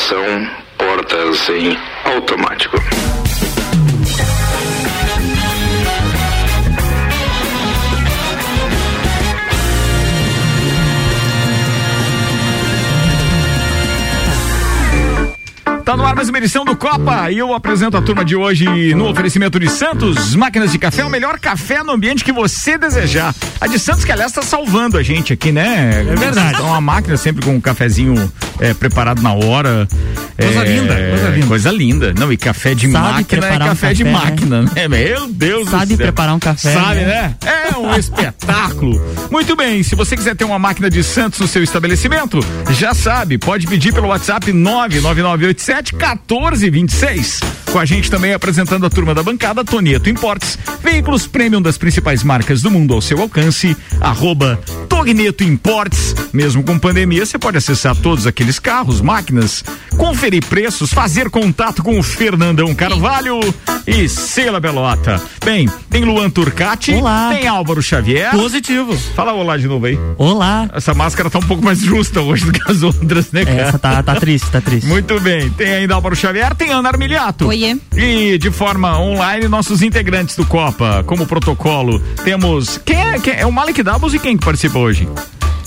Atenção, portas em automático. Tá no ar mais uma edição do Copa e eu apresento a turma de hoje no oferecimento de Santos, máquinas de café, o melhor café no ambiente que você desejar. A de Santos, que aliás tá salvando a gente aqui, né? É verdade. Então, uma máquina sempre com um cafezinho é, preparado na hora. Coisa É, linda, coisa linda. Coisa linda. Não, e café de Sabe máquina é preparar um café de café, né? máquina, né? Meu Deus do Sabe céu. preparar um café, Sabe, né? né? É um espetáculo. Muito bem, se você quiser ter uma máquina de Santos no seu estabelecimento, já sabe, pode pedir pelo WhatsApp 99987 1426. Com a gente também apresentando a turma da bancada, Tonieto Importes, veículos premium das principais marcas do mundo ao seu alcance, arroba Togneto Importes. Mesmo com pandemia, você pode acessar todos aqueles carros, máquinas, conferir preços, fazer contato com o Fernandão Carvalho e Sheila Belota. Bem, tem Luan Turcati, Olá. tem Álvaro Xavier. Positivo. Fala olá de novo aí. Olá. Essa máscara tá um pouco mais justa hoje do que as outras, né, cara? Essa tá, tá triste, tá triste. Muito bem, tem ainda Álvaro Xavier, tem Ana Armiliato. Oiê. E de forma online, nossos integrantes do Copa, como protocolo, temos. Quem é, quem é o Malik Dabos e quem que participa hoje?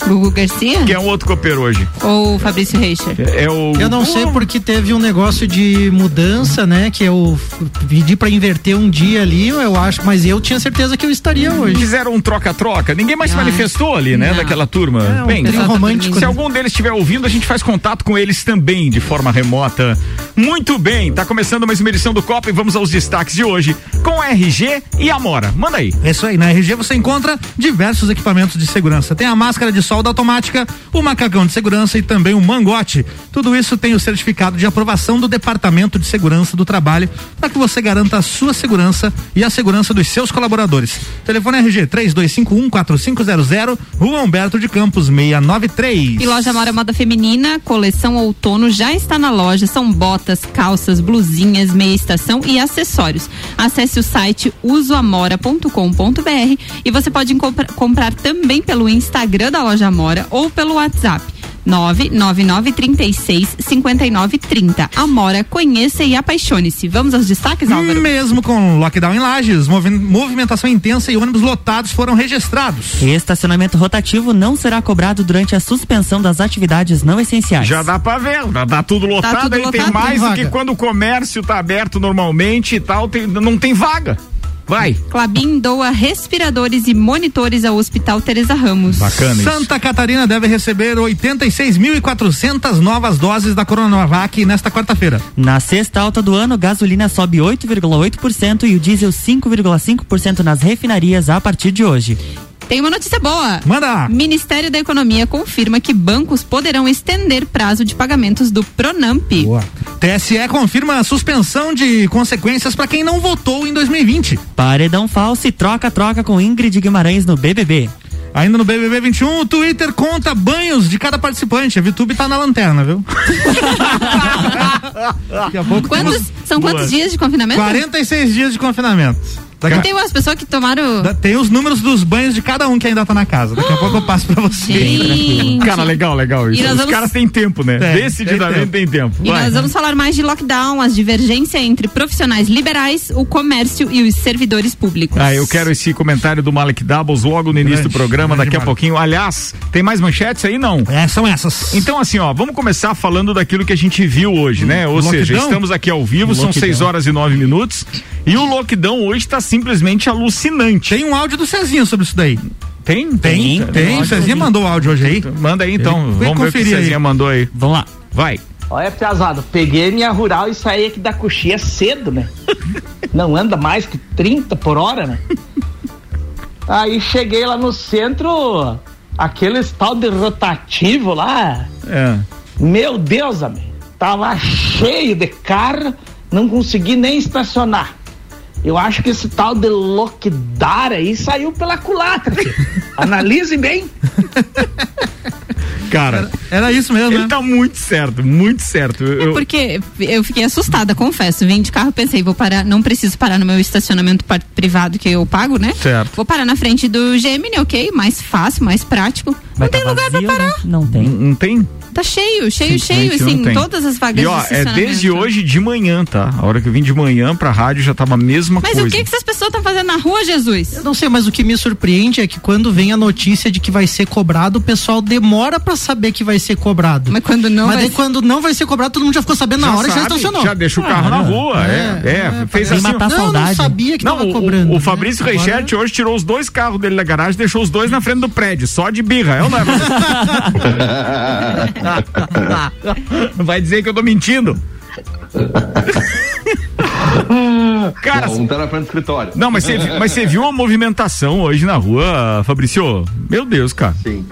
Gugu Garcia Quem é o outro copeiro hoje? ou Fabrício Reicher? É o. Eu não sei porque teve um negócio de mudança, né? Que eu pedi pra inverter um dia ali, eu acho, mas eu tinha certeza que eu estaria hoje. Fizeram um troca-troca. Ninguém mais se Ah, manifestou ali, né? não. Daquela turma. É, um Bem, tá romântico. Se né? algum deles estiver ouvindo, a gente faz contato com eles também de forma remota. Muito bem, tá começando mais uma edição do Copa e vamos aos destaques de hoje com RG e Amora. Manda aí. É isso aí, na RG você encontra diversos equipamentos de segurança. Tem a máscara de solda automática, o macacão de segurança e também o mangote. Tudo isso tem o certificado de aprovação do Departamento de Segurança do Trabalho para que você garanta a sua segurança e a segurança dos seus colaboradores. Telefone RG 32514500, Rua Humberto de Campos 693. E loja Mora Moda Feminina, coleção outono já está na loja. São botas, calças, blusinhas, meia estação e acessórios. Acesse o site usoamora.com.br e você pode compra- comprar também pelo Instagram da loja Amora ou pelo WhatsApp. 99936 5930. Amora, conheça e apaixone-se. Vamos aos destaques, Álvaro? Mesmo com lockdown em lajes, movi- movimentação intensa e ônibus lotados foram registrados. Estacionamento rotativo não será cobrado durante a suspensão das atividades não essenciais. Já dá pra ver, já tá tudo lotado tudo aí, tem lotado, mais tem do que quando o comércio tá aberto normalmente e tal, tem- não tem vaga. Vai. Clabin doa respiradores e monitores ao Hospital Teresa Ramos. Bacana isso. Santa Catarina deve receber 86.400 novas doses da Coronavac nesta quarta-feira. Na sexta alta do ano, gasolina sobe 8,8% e o diesel 5,5% nas refinarias a partir de hoje. Tem uma notícia boa. Manda! Ministério da Economia confirma que bancos poderão estender prazo de pagamentos do Pronamp. Boa. TSE confirma a suspensão de consequências para quem não votou em 2020. Paredão falso e troca-troca com Ingrid Guimarães no BBB. Ainda no BBB 21, o Twitter conta banhos de cada participante. A VTube tá na lanterna, viu? Daqui a pouco Quantos, são quantos dias de confinamento? 46 dias de confinamento. Daqui Tem umas pessoas que tomaram. da- Tem os números dos banhos de cada um que ainda tá na casa. Daqui a pouco eu passo pra você. Cara, legal, legal isso. E nós Os vamos- caras têm tempo, né? Tem, Decididamente tem tempo. E Vai. nós vamos falar mais de lockdown, as divergências entre profissionais liberais, o comércio e os servidores públicos. Ah, eu quero esse comentário do Malek Doubles logo no início do Grande, programa, grande daqui a pouquinho. Aliás, tem mais manchetes aí? Não. É, são essas. Então, assim, ó, vamos começar falando daquilo que a gente viu hoje, né? Ou Lockdown? seja, estamos aqui ao vivo, são Lockdown. 6 horas e 9 minutos. E o lockdown hoje está simplesmente alucinante. Tem um áudio do Cezinho sobre isso daí. Tem? Tem, tem. O Cezinha mandou o áudio hoje aí. Manda aí então. Vem Vamos ver o que o Cezinha aí. mandou aí. Vamos lá. Vai. Olha, Piazada, peguei minha rural e saí aqui da coxinha cedo, né? Não anda mais que 30 por hora, né? Aí cheguei lá no centro, aqueles tal de rotativo lá. É. Meu Deus, amigo. Tava cheio de carro, não consegui nem estacionar. Eu acho que esse tal de lockdown aí saiu pela culatra. Analise bem. cara. Era isso mesmo, Ele né? tá muito certo, muito certo. Eu- eu- Porque eu fiquei assustada, confesso. Vim de carro, pensei, vou parar, não preciso parar no meu estacionamento privado que eu pago, né? Certo. Vou parar na frente do Gemini, ok? Mais fácil, mais prático. Vai não tem tá lugar vazio, pra parar. né? Não tem. Não tem? Tá cheio, cheio, cheio, não assim, tem. todas as vagas E ó, de é desde hoje de manhã, tá? A hora que eu vim de manhã pra rádio já tava a mesma Mas coisa. o que, que essas pessoas estão fazendo na rua, Jesus? Eu não sei, mas o que me surpreende é que quando vem a notícia de que vai ser cobrado, o pessoal demora pra saber que vai ser cobrado. Mas quando não Mas vai daí quando não vai ser cobrado, todo mundo já ficou sabendo na hora e já sabe, estacionou. Já deixa o carro na rua. É, é, fez Sem assim. matar a não, não saudade. sabia que Não, tava o, cobrando. o né? Fabrício Agora- Reichert hoje tirou os dois carros dele da garagem, deixou os dois na frente do prédio, só de birra. É ou não é? Vai dizer que eu tô mentindo. Cara, Não, um tá na frente do escritório. não, mas você mas você viu a movimentação hoje na rua, Fabrício? Meu Deus, cara. Sim.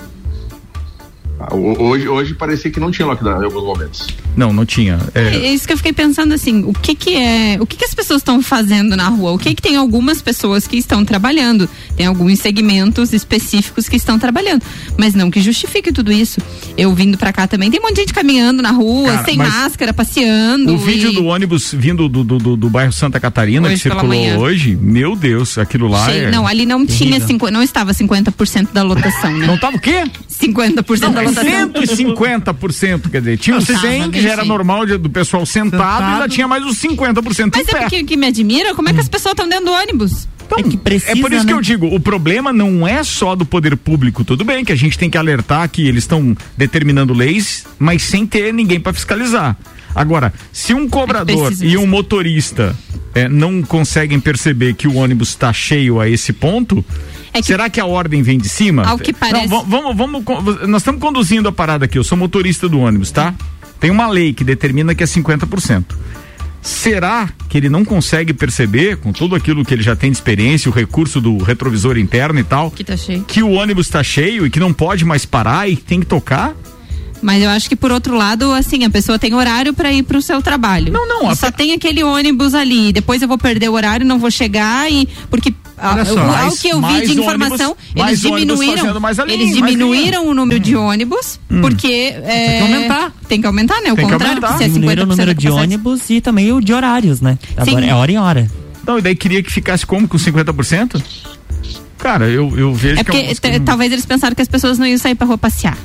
Ho- Hoje, hoje parecia que não tinha lockdown em alguns momentos. Não, não tinha. É, É isso que eu fiquei pensando assim, o que que é, o que que as pessoas estão fazendo na rua? O que que tem algumas pessoas que estão trabalhando? Tem alguns segmentos específicos que estão trabalhando, mas não que justifique tudo isso. Eu vindo pra cá também, tem um monte de gente caminhando na rua, Cara, sem máscara, passeando. O vídeo e- do ônibus vindo do, do, do, do bairro Santa Catarina Hoje que circulou manhã. hoje, meu Deus, aquilo lá Cheio. é... Não, ali não tinha cinco, não estava 50% da lotação, né? Não tava o quê? 50% Não, da lotação. 150%, quer dizer, tinha os Não, tava 100 que já era normal de- do pessoal sentado, Sentado. e ainda tinha mais os 50% Mas em é pé. porque o que me admira, como é que as pessoas estão dentro do ônibus? é que precisa, É por isso que né? eu digo, o problema não é só do poder público, tudo bem que a gente tem que alertar que eles estão determinando leis, mas sem ter ninguém para fiscalizar. Agora, se um cobrador precisa e um motorista eh, não conseguem perceber que o ônibus está cheio a esse ponto, É que- será que a ordem vem de cima? Ao que parece- Não, va- vamos, vamos, nós estamos conduzindo a parada aqui. Eu sou motorista do ônibus, tá? Tem uma lei que determina que é 50%. Será que ele não consegue perceber, com tudo aquilo que ele já tem de experiência, o recurso do retrovisor interno e tal, Que tá cheio. que o ônibus está cheio e que não pode mais parar e tem que tocar? Mas eu acho que por outro lado, assim, a pessoa tem horário pra ir pro seu trabalho. Não, não, a Só tem aquele ônibus ali. Depois eu vou perder o horário, não vou chegar e porque Olha só, ao que eu vi de informação, ônibus- eles diminuíram, fazendo mais ali, eles mais diminuíram o número de ônibus porque é, que aumentar. Tem que aumentar, né? O Tem que contrário, aumentar. porque se é 50% Diminuíram o número de ônibus e também o de horários, né? Agora Sim. é hora em hora. Não, e daí queria que ficasse como com 50%? Cara, eu, eu vejo É que porque alguns- t- talvez eles pensaram que as pessoas não iam sair pra rua passear.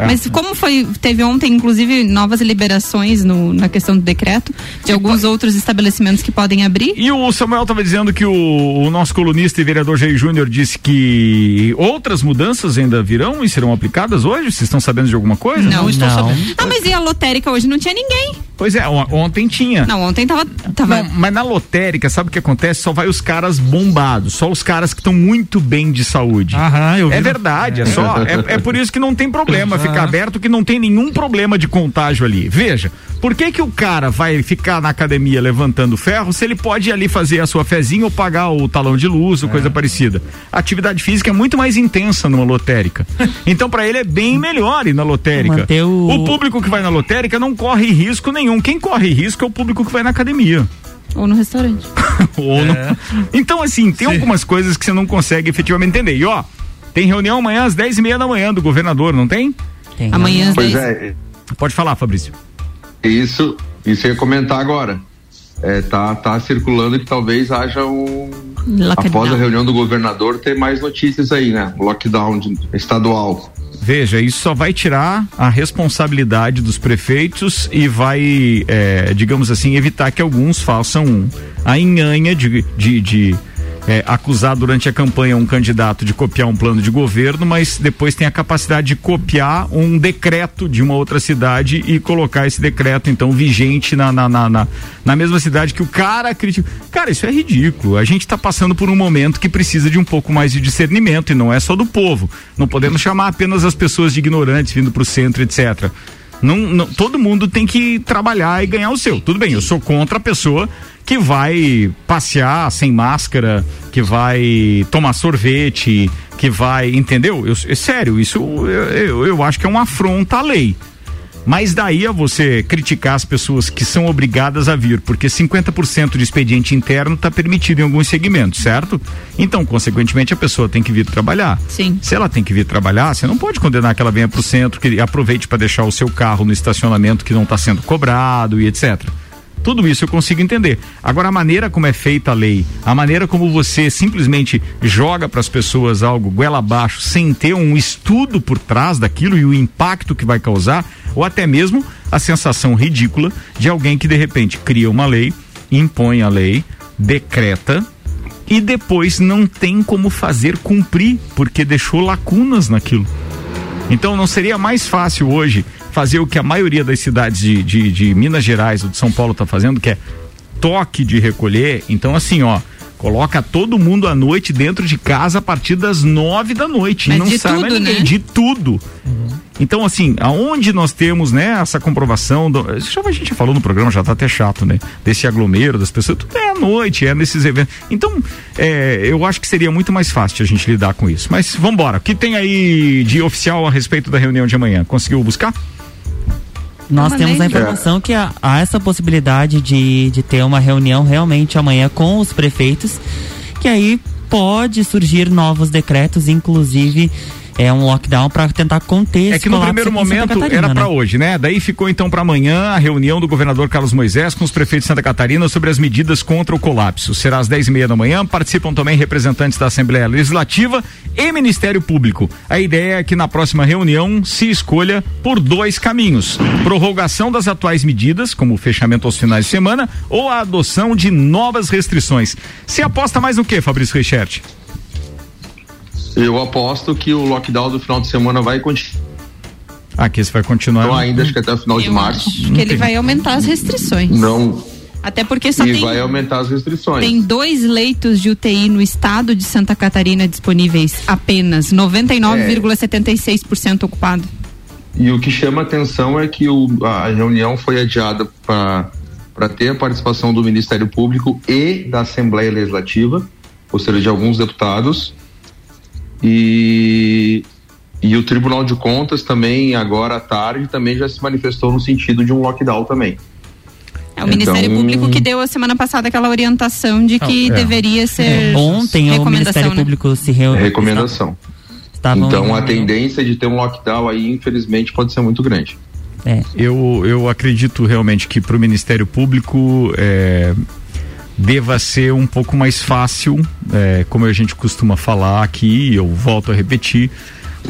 É. Mas como foi, teve ontem, inclusive, novas liberações no, na questão do decreto de alguns outros estabelecimentos que podem abrir. E o Samuel estava dizendo que o, o nosso colunista e vereador Jair Júnior disse que outras mudanças ainda virão e serão aplicadas hoje? Vocês estão sabendo de alguma coisa? Não, estou Não. sabendo. Ah, mas e a lotérica hoje não tinha ninguém. Pois é, on- ontem tinha. Não, ontem tava. tava Não, mas na lotérica, sabe o que acontece? Só vai os caras bombados, só os caras que estão muito bem de saúde. Aham, eu vi. É verdade, é só. É, é por isso que não tem problema ficar aberto, que não tem nenhum problema de contágio ali. Veja, por que que o cara vai ficar na academia levantando ferro se ele pode ir ali fazer a sua fezinha ou pagar o talão de luz ou coisa parecida? A atividade física é muito mais intensa numa lotérica. Então, para ele é bem melhor ir na lotérica. O- o público que vai na lotérica não corre risco nenhum. Quem corre risco é o público que vai na academia. Ou no restaurante. Ou não. Então, assim, tem algumas coisas que você não consegue efetivamente entender. E ó, tem reunião amanhã às 10 e meia da manhã do governador, não tem? Tem Amanhã às Pois 10. é, Pode falar, Fabrício. isso, isso eu ia comentar agora. É, tá, tá circulando que talvez haja um. Lockdown. Após a reunião do governador, ter mais notícias aí, né? Lockdown de- estadual. Veja, isso só vai tirar a responsabilidade dos prefeitos e vai, é, digamos assim, evitar que alguns façam a enhanha de, de, de, é, acusar durante a campanha um candidato de copiar um plano de governo, mas depois tem a capacidade de copiar um decreto de uma outra cidade e colocar esse decreto, então, vigente na, na, na, na, na mesma cidade que o cara critica. Cara, isso é ridículo. A gente está passando por um momento que precisa de um pouco mais de discernimento e não é só do povo. Não podemos chamar apenas as pessoas de ignorantes vindo para o centro, etc. Não, não- todo mundo tem que trabalhar e ganhar o seu. Tudo bem, eu sou contra a pessoa que vai passear sem máscara, que vai tomar sorvete, que vai. Entendeu? Eu, é sério, isso eu, eu, eu acho que é uma afronta à lei. Mas daí a você criticar as pessoas que são obrigadas a vir, porque 50% de expediente interno está permitido em alguns segmentos, certo? Então, consequentemente, a pessoa tem que vir trabalhar. Sim. Se ela tem que vir trabalhar, você não pode condenar que ela venha para o centro, que aproveite para deixar o seu carro no estacionamento que não está sendo cobrado e etc. Tudo isso eu consigo entender. Agora, a maneira como é feita a lei, a maneira como você simplesmente joga para as pessoas algo goela abaixo, sem ter um estudo por trás daquilo e o impacto que vai causar, ou até mesmo a sensação ridícula de alguém que de repente cria uma lei, impõe a lei, decreta e depois não tem como fazer cumprir, porque deixou lacunas naquilo. Então não seria mais fácil hoje fazer o que a maioria das cidades de, de, de Minas Gerais ou de São Paulo está fazendo, que é toque de recolher. Então, assim, ó, coloca todo mundo à noite dentro de casa a partir das nove da noite. Mas e não de mais tudo, ninguém. né? De tudo. Então, assim, aonde nós temos, né, essa comprovação, do, já a gente já falou no programa, já tá até chato, né? Desse aglomero das pessoas, tudo é à noite, é nesses eventos. Então, é, eu acho que seria muito mais fácil a gente lidar com isso. Mas vambora, o que tem aí de oficial a respeito da reunião de amanhã? Conseguiu buscar? Nós Uma temos a informação que há, há essa possibilidade de, de ter uma reunião realmente amanhã com os prefeitos, que aí pode surgir novos decretos, inclusive é um lockdown para tentar conter É que no primeiro momento Catarina, era né? para hoje, né? Daí ficou então para amanhã a reunião do governador Carlos Moisés com os prefeitos de Santa Catarina sobre as medidas contra o colapso. Será às 10 e meia da manhã. Participam também representantes da Assembleia Legislativa e Ministério Público. A ideia é que na próxima reunião se escolha por dois caminhos: prorrogação das atuais medidas, como o fechamento aos finais de semana, ou a adoção de novas restrições. Se aposta mais no que, Fabrício Reichert? Eu aposto que o lockdown do final de semana vai continuar Aqui você vai continuar. ainda, acho que até o final de Eu março. acho que ele vai aumentar as restrições. Não. Até porque só e tem, vai aumentar as restrições. tem dois leitos de UTI no estado de Santa Catarina disponíveis apenas. 99,76% ocupado. E o que chama atenção é que o- a reunião foi adiada para ter a participação do Ministério Público e da Assembleia Legislativa, ou seja, de alguns deputados. E, e o Tribunal de Contas também, agora à tarde, também já se manifestou no sentido de um lockdown também. É o Ministério Então- Público que deu a semana passada aquela orientação de que é. deveria ser. Ontem o Ministério né? Público se reuniu. Recomendação. Estavam Então a em- tendência de ter um lockdown aí, infelizmente, pode ser muito grande. É. Eu, eu acredito realmente que para o Ministério Público é, deva ser um pouco mais fácil, é, como a gente costuma falar aqui, eu volto a repetir,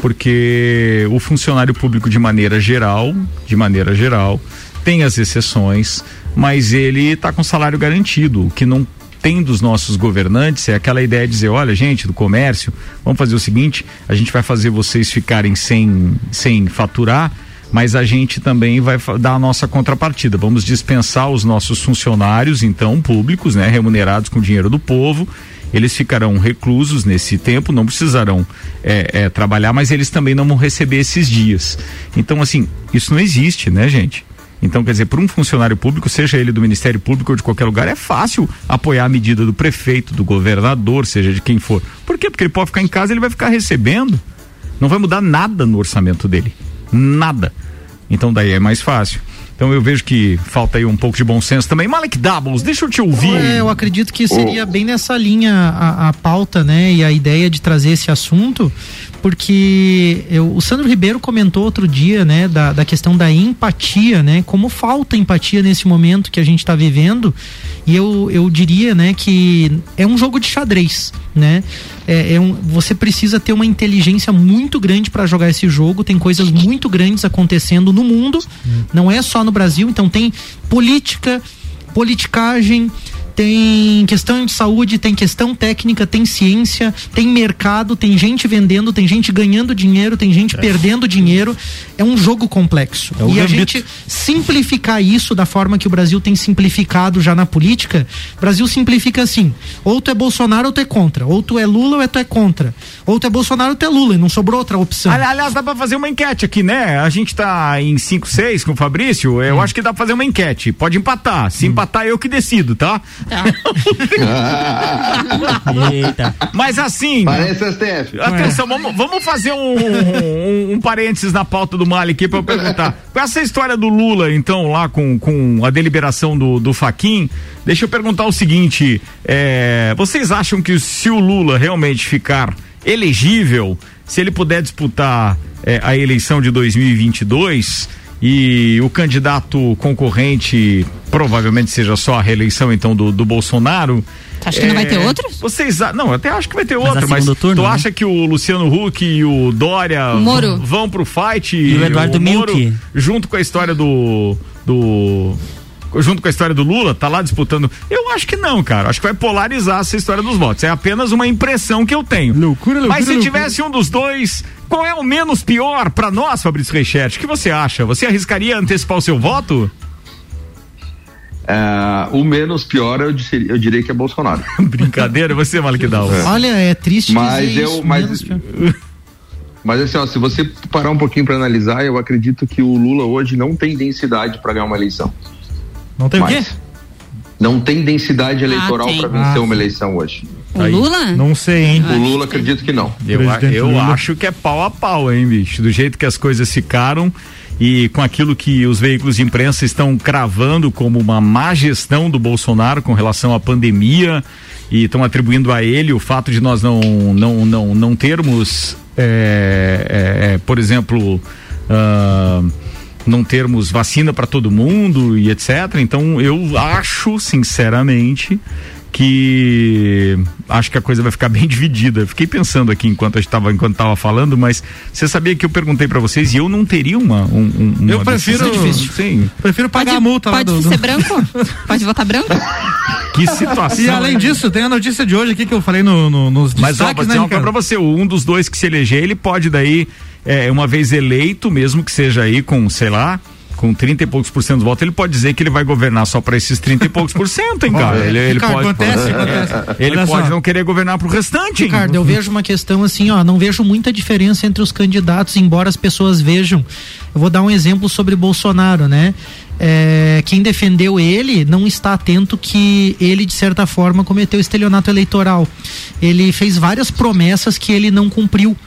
porque o funcionário público de maneira geral, de maneira geral, tem as exceções, mas ele está com salário garantido, o que não tem dos nossos governantes é aquela ideia de dizer, olha, gente, do comércio, vamos fazer o seguinte, a gente vai fazer vocês ficarem sem, sem faturar, mas a gente também vai dar a nossa contrapartida. Vamos dispensar os nossos funcionários, então, públicos, né, remunerados com dinheiro do povo. Eles ficarão reclusos nesse tempo, não precisarão é, é, trabalhar, mas eles também não vão receber esses dias. Então, assim, isso não existe, né, gente? Então, quer dizer, para um funcionário público, seja ele do Ministério Público ou de qualquer lugar, é fácil apoiar a medida do prefeito, do governador, seja de quem for. Por quê? Porque ele pode ficar em casa ele vai ficar recebendo. Não vai mudar nada no orçamento dele. Nada. Então daí é mais fácil. Então eu vejo que falta aí um pouco de bom senso também. Malek Doubles, deixa eu te ouvir. É, eu acredito que seria bem nessa linha a, a pauta, né? E a ideia de trazer esse assunto, porque eu- o Sandro Ribeiro comentou outro dia, né? Da, da questão da empatia, né? Como falta empatia nesse momento que a gente está vivendo. E eu, eu diria, né? Que é um jogo de xadrez, né? É, é um, você precisa ter uma inteligência muito grande para jogar esse jogo. Tem coisas muito grandes acontecendo no mundo, não é só no Brasil. Então tem política, politicagem, tem questão de saúde, tem questão técnica, tem ciência, tem mercado, tem gente vendendo, tem gente ganhando dinheiro, tem gente perdendo dinheiro. É um jogo complexo. É o e a gambito. gente simplificar isso da forma que o Brasil tem simplificado já na política, o Brasil simplifica assim: ou tu é Bolsonaro ou tu é contra, ou tu é Lula ou tu é contra, ou tu é Bolsonaro ou tu é Lula, e não sobrou outra opção. Ali- Aliás, dá pra fazer uma enquete aqui, né? A gente tá em 5, 6 com o Fabrício. Eu acho que dá pra fazer uma enquete. Pode empatar. Se empatar, eu que decido, tá? Eita. Mas assim. Parece STF. Atenção, vamos, vamos fazer um, um, um parênteses na pauta do Mali aqui pra eu perguntar. Com essa história do Lula, então, lá com, com a deliberação do, do Faquin, deixa eu perguntar o seguinte: é, vocês acham que se o Lula realmente ficar elegível, se ele puder disputar é, a eleição de 2022 e o candidato concorrente provavelmente seja só a reeleição então do, do Bolsonaro. Acho que não vai ter é, outros? Vocês, não, eu até acho que vai ter Mas outro, mas turno, tu né? acha que o Luciano Huck e o Dória O Moro. vão pro fight E o Eduardo Moro, Milk. junto com a história do do junto com a história do Lula, tá lá disputando. Eu acho que não, cara. Acho que vai polarizar essa história dos votos. É apenas uma impressão que eu tenho. Loucura, loucura, Mas se loucura. tivesse um dos dois, qual é o menos pior pra nós, Fabrício Reichert? O que você acha? Você arriscaria antecipar o seu voto? É, o menos pior eu, disse- eu diria que é Bolsonaro. Brincadeira, você, Malikdal. Olha, é triste Mas dizer eu- isso, mas- menos pior. Mas assim, ó, se você parar um pouquinho para analisar, eu acredito que o Lula hoje não tem densidade para ganhar uma eleição. Não tem o quê? Não tem densidade eleitoral tem. para vencer Ah, uma eleição hoje. O Aí. Lula? Não sei, hein? O Lula acredito que não. Eu, eu Lula. acho que é pau a pau, hein, bicho? Do jeito que as coisas ficaram e com aquilo que os veículos de imprensa estão cravando como uma má gestão do Bolsonaro com relação à pandemia e estão atribuindo a ele o fato de nós não, não, não, não termos, é, é, é, por exemplo, ah, não termos vacina para todo mundo e etc. Então eu acho, sinceramente, que acho que a coisa vai ficar bem dividida. Fiquei pensando aqui enquanto eu estava enquanto estava falando, mas você sabia que eu perguntei para vocês e eu não teria uma um, um, uma Eu prefiro- difícil. Sim. Prefiro pagar Pode, a multa lá pode do. ser do... branco? Pode votar branco? Que situação. E além né? disso, tem a notícia de hoje aqui que eu falei no, no- nos Mas ó, destaques, vou né, dizer pra você, um dos dois que se eleger, ele pode daí, é, uma vez eleito, mesmo que seja aí com, sei lá, com 30 e poucos por cento dos votos, ele pode dizer que ele vai governar só para esses 30 e poucos por cento, hein, cara? Ele, ele Ricardo, pode, acontece, acontece. ele Olha pode só. não querer governar pro restante, hein? Ricardo, eu vejo uma questão assim, ó, não vejo muita diferença entre os candidatos, embora as pessoas vejam. Eu vou dar um exemplo sobre Bolsonaro, né? É, quem defendeu ele não está atento que ele, de certa forma, cometeu estelionato eleitoral. Ele fez várias promessas que ele não cumpriu.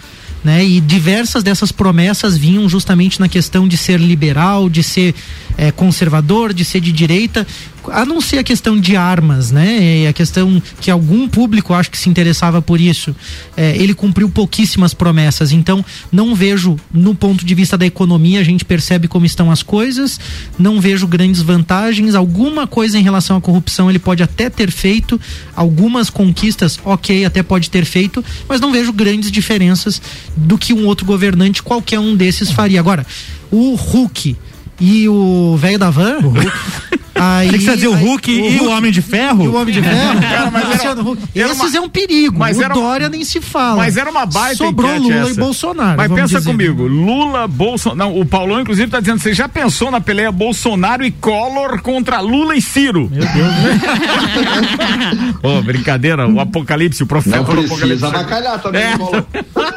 Né? E diversas dessas promessas vinham justamente na questão de ser liberal, de ser eh, conservador, de ser de direita, a não ser a questão de armas, né? E a questão que algum público acho que se interessava por isso. Eh, ele cumpriu pouquíssimas promessas. Então, não vejo, no ponto de vista da economia, a gente percebe como estão as coisas, não vejo grandes vantagens. Alguma coisa em relação à corrupção ele pode até ter feito, algumas conquistas, ok, até pode ter feito, mas não vejo grandes diferenças do que um outro governante, qualquer um desses faria. Agora, o Hulk e o velho da van. Aí, Tem que fazer o Hulk e o Homem de Ferro? E o Homem de Ferro? Cara, mas era- era Esses uma- é um perigo. mas o era- Dória nem se fala. Mas era uma baita Sobrou enquete Lula essa. e Bolsonaro. Mas pensa dizer. comigo, Lula, Bolsonaro. Não, o Paulão, inclusive, tá dizendo: você já pensou na peleia Bolsonaro e Collor contra Lula e Ciro? Meu Deus. Ô, brincadeira, o apocalipse, o profeta Não do apocalipse. avacalhar também. É. Paulo.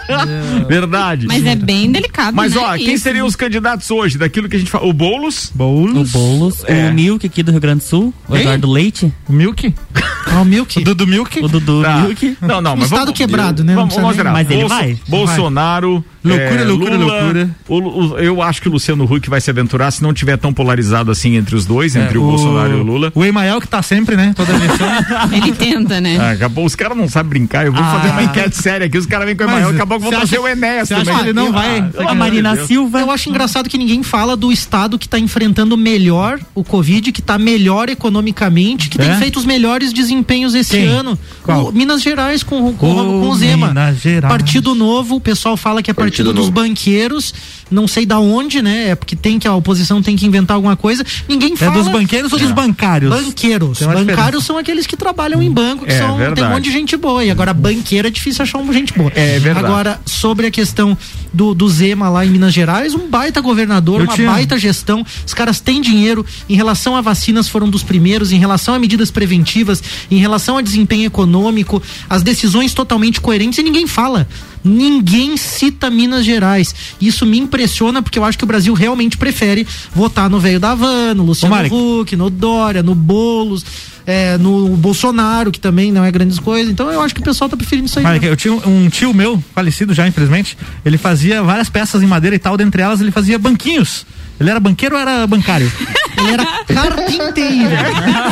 Verdade. Mas é bem delicado, Mas, né? ó, quem Isso. seriam os candidatos hoje? Daquilo que a gente fala. O Boulos? O Boulos. Boulos, É. o Milk aqui do Rio Grande do Sul, o Quem? Eduardo Leite, O Milk? Ah, o Milk. O Dudu Milk? o Dudu Tá. Milk. Não, não, mas estado vamos, quebrado, né? Vamos, vamos. Mas ele Bolso- vai? Bolsonaro. Loucura, é, loucura, Lula, loucura. o- o- eu acho que o Luciano Huck vai se aventurar se não tiver tão polarizado assim entre os dois, entre o, Bolsonaro e o Lula. O Emael que tá sempre, né? Toda eleição. Ele tenta, né? Ah, acabou, os caras não sabem brincar. Eu vou Ah. fazer uma enquete séria aqui. Os caras vêm com o Emael. Daqui a pouco vão trazer o Enéas você acha também. que ele não vai? pelo a Marina de Deus. Silva. Eu acho engraçado que ninguém fala do estado que está enfrentando melhor o Covid, que está melhor economicamente, que É? tem feito os melhores desempenhos esse Quem? ano. Qual? O Minas Gerais com, com, com o Zema. Minas Gerais. Partido Novo, o pessoal fala que é partido, Partido dos Novo. banqueiros, não sei da onde, né? É porque tem que a oposição tem que inventar alguma coisa. Ninguém É fala. dos banqueiros ou dos bancários? Banqueiros. Bancários diferença. são aqueles que trabalham em banco, que É, são, tem um monte de gente boa. E agora, banqueiro é difícil achar uma gente boa. É verdade. Agora, sobre a questão do, do Zema lá em Minas Gerais, um baita governador, Eu uma baita gestão. Os caras têm dinheiro. Em relação a vacinas, foram dos primeiros. Em relação a medidas preventivas, em relação a desempenho econômico, as decisões totalmente coerentes e ninguém fala. Ninguém cita Minas Gerais. Isso me impressiona porque eu acho que o Brasil realmente prefere votar no velho da Van, no Luciano. Huck, no Dória, no Boulos, é, no Bolsonaro, que também não é grandes coisas. Então eu acho que o pessoal tá preferindo isso aí. Né? eu tinha um um tio meu, falecido já, infelizmente, ele fazia várias peças em madeira e tal, dentre elas ele fazia banquinhos. Ele era banqueiro ou era bancário? Ele era carpinteiro.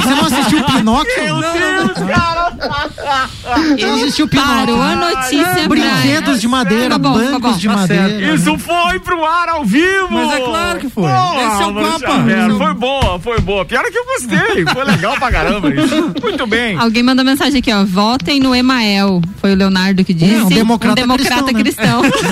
Você não assistiu Pinóquio? Meu Deus, cara! Você não assistiu Pinóquio? Parou a notícia Brinquedos de madeira, Tá bom, tá bancos bom. de Tá madeira. certo. Isso foi pro ar ao vivo! Mas é claro que foi. Pô, Esse é o Álvaro Papa. Xavier, Esse é o- Foi boa, foi boa. Pior é que eu gostei. Foi legal pra caramba isso. Muito bem. Alguém mandou mensagem aqui, ó. Votem no Emael. Foi o Leonardo que disse. É, um democrata democrata cristão, né? cristão.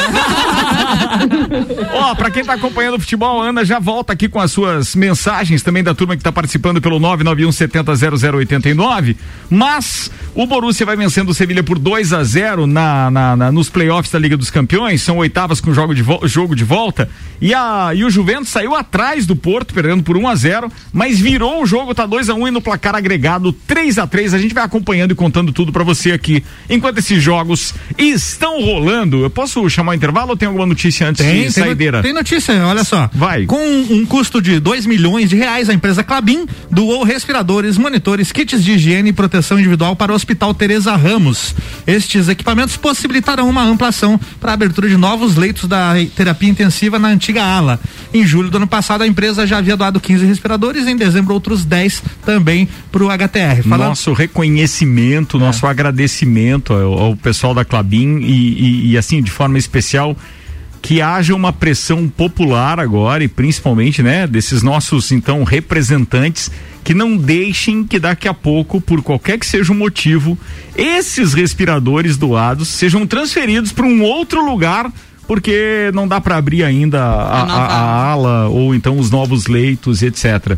Ó, pra quem tá acompanhando o futebol, a Já volta aqui com as suas mensagens também da turma que tá participando pelo 991 70 0089. Mas o Borussia vai vencendo o Sevilha por 2 a 0 na, na- na- nos playoffs da Liga dos Campeões. São oitavas com jogo de, jogo de volta. E, a, e o Juventus saiu atrás do Porto, perdendo por 1 a 0 mas virou o jogo, tá 2 a 1 e no placar agregado 3 a 3 A gente vai acompanhando e contando tudo pra você aqui. Enquanto esses jogos estão rolando, eu posso chamar o intervalo ou tem alguma notícia antes Tem, de tem, saideira? tem notícia, olha só. Vai. Com um custo de 2 milhões de reais, a empresa Clabin doou respiradores, monitores, kits de higiene e proteção individual para o Hospital Teresa Ramos. Estes equipamentos possibilitarão uma ampla ação para a abertura de novos leitos da terapia intensiva na antiga ala. Em julho do ano passado, a empresa já havia doado 15 respiradores, em dezembro outros 10 também para o HTR. Falando- Nosso reconhecimento, nosso agradecimento ao, ao pessoal da Clabin e, e- e, assim, de forma especial, que haja uma pressão popular agora e principalmente, né, desses nossos, então, representantes que não deixem que daqui a pouco, por qualquer que seja o motivo, esses respiradores doados sejam transferidos para um outro lugar porque não dá para abrir ainda a, A a- ala ou então os novos leitos etc.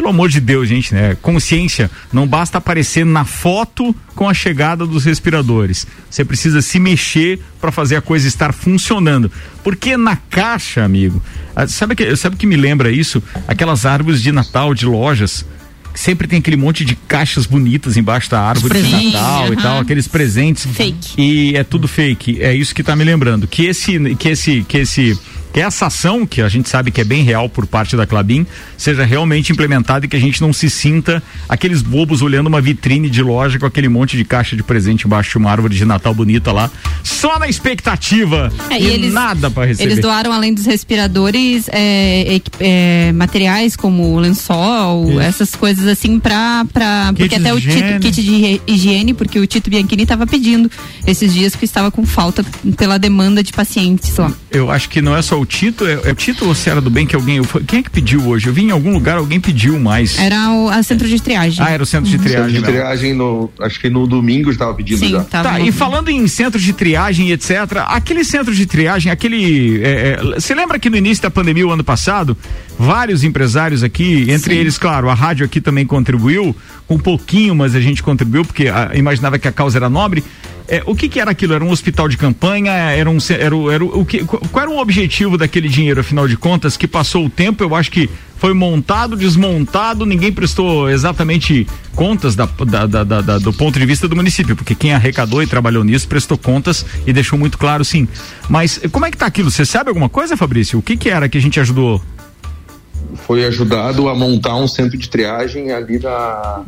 Pelo amor de Deus, gente, né? Consciência, não basta aparecer na foto com a chegada dos respiradores. Você precisa se mexer para fazer a coisa estar funcionando. Porque na caixa, amigo, ah, sabe que sabe que me lembra isso? Aquelas árvores de Natal de lojas sempre tem aquele monte de caixas bonitas embaixo da árvore de. Natal e Aham. tal, aqueles presentes. Fake. E é tudo fake. É isso que tá me lembrando. Que esse, que esse, que esse, que essa ação, que a gente sabe que é bem real por parte da Clabin, seja realmente implementada e que a gente não se sinta aqueles bobos olhando uma vitrine de loja com aquele monte de caixa de presente embaixo de uma árvore de Natal bonita lá, só na expectativa É, e, e eles- nada para receber. Eles doaram, além dos respiradores, é, é, materiais como lençol, essas coisas assim, pra. pra porque até o Tito, kit de hi- higiene, porque o Tito Bianchini estava pedindo esses dias que estava com falta pela demanda de pacientes lá. Eu acho que não é só o Tito, é, é o Tito ou se era do bem que alguém. foi- Quem é que pediu hoje? Eu vi em algum lugar, alguém pediu mais. Era o a centro de triagem. Ah, era o centro de Centro triagem. de mesmo. triagem no, acho que no domingo estava pedindo Sim, já. tava Tá, no- e falando em centro de triagem e etc, aquele centro de triagem, aquele. é, é, Você lembra que no início da pandemia, o ano passado, vários empresários aqui, entre eles, claro, a rádio aqui também contribuiu, com um pouquinho, mas a gente contribuiu, porque ah, imaginava que a causa era nobre. É, o que, que era aquilo? Era um hospital de campanha? Era um. Era, era o, que, qual era o objetivo daquele dinheiro, afinal de contas, que passou o tempo? Eu acho que foi montado, desmontado, ninguém prestou exatamente contas da, da- da- do ponto de vista do município, porque quem arrecadou e trabalhou nisso prestou contas e deixou muito claro sim. Mas como é que tá aquilo? Você sabe alguma coisa, Fabrício? O que que era que a gente ajudou? Foi ajudado a montar um centro de triagem ali da.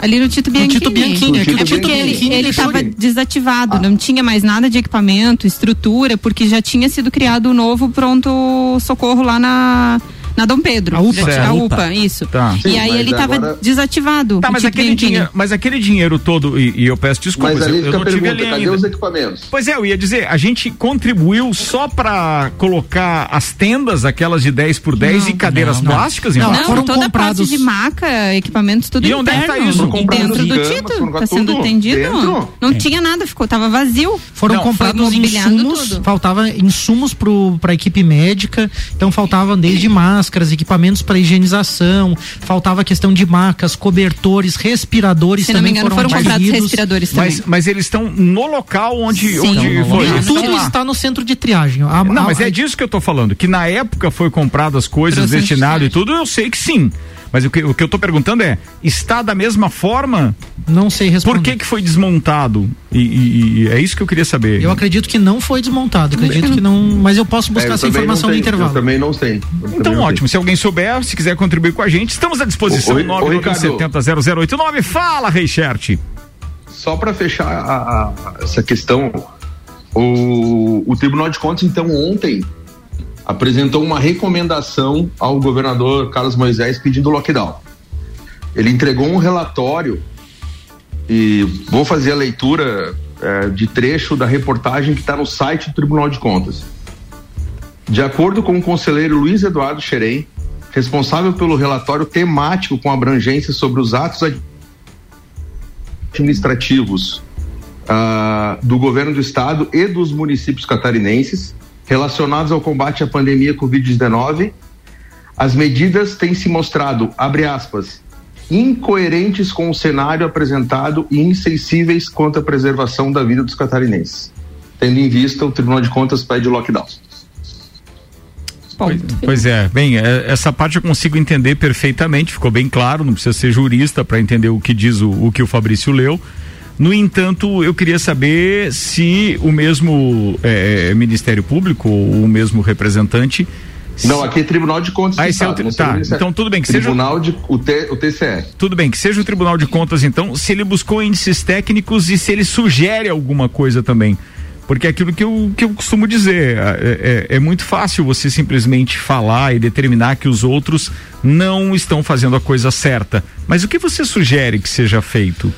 Ali no Tito Bianchini. Tito Bianchini, No Tito é porque Bianchini. ele, estava desativado, não tinha mais nada de equipamento, estrutura, porque já tinha sido criado o novo pronto socorro lá na na Dom Pedro. A UPA. A UPA, isso. Tá. E Sim, aí mas ele estava agora- desativado. Tá, mas Tito aquele, dinheiro, mas aquele dinheiro todo, e, e eu peço desculpas, Mas ali eu, eu não tive pergunta, ali cadê ainda. os equipamentos? Pois é, eu ia dizer, a gente contribuiu só pra colocar as tendas, aquelas de 10 por 10 e cadeiras plásticas Não? Não, foram toda comprados- a parte de maca, equipamentos, tudo E onde é que interno. tá isso? Foram comprados Dentro do camas, Tito, foram tá sendo atendido. dentro? Não tinha nada, ficou, tava vazio. Foram Não, comprados insumos, tudo. faltava insumos para a equipe médica, então faltavam desde máscaras, equipamentos para higienização, faltava a questão de macas, cobertores, respiradores Se não me também engano, foram comprados adquiridos. respiradores também. Mas, mas eles estão no local onde, Sim. onde foi. Eles Tudo está no centro de triagem. A- Não, a- mas é disso que eu tô falando, que na época foi comprado as coisas destinadas e tudo, eu sei que sim. Mas o que, o que eu tô perguntando é, está da mesma forma? Não sei responder. Por que que foi desmontado? E, e- e é isso que eu queria saber. Eu acredito que não foi desmontado, acredito que não, mas eu posso buscar É, eu essa informação no sei, intervalo. Eu também não sei. Então não sei. ótimo, se alguém souber, se quiser contribuir com a gente, estamos à disposição. Oi, oi, Ricardo. 9700089. Fala, Reichert. Só para fechar a- a- essa questão, o, o Tribunal de Contas, então, ontem apresentou uma recomendação ao governador Carlos Moisés pedindo lockdown. Ele entregou um relatório e vou fazer a leitura eh, de trecho da reportagem que está no site do Tribunal de Contas. De acordo com o conselheiro Luiz Eduardo Xerém, responsável pelo relatório temático com abrangência sobre os atos administrativos ah, do governo do estado e dos municípios catarinenses relacionados ao combate à pandemia Covid-19, as medidas têm se mostrado, abre aspas, incoerentes com o cenário apresentado e insensíveis quanto à preservação da vida dos catarinenses. Tendo em vista, o Tribunal de Contas pede lockdown. Pois, pois é, bem, é, essa parte eu consigo entender perfeitamente, ficou bem claro, não precisa ser jurista para entender o que diz o, o que o Fabrício leu. No entanto, eu queria saber se o mesmo é, Ministério Público ou o mesmo representante. Não, aqui é Tribunal de Contas Ah, esse é o tri- sei tá, então tudo bem, que seja- Tribunal de o, T, o TCE. Tudo bem, que seja o Tribunal de Contas, então, se ele buscou índices técnicos e se ele sugere alguma coisa também. Porque é aquilo que eu, que eu costumo dizer, é, é- é muito fácil você simplesmente falar e determinar que os outros não estão fazendo a coisa certa. Mas o que você sugere que seja feito?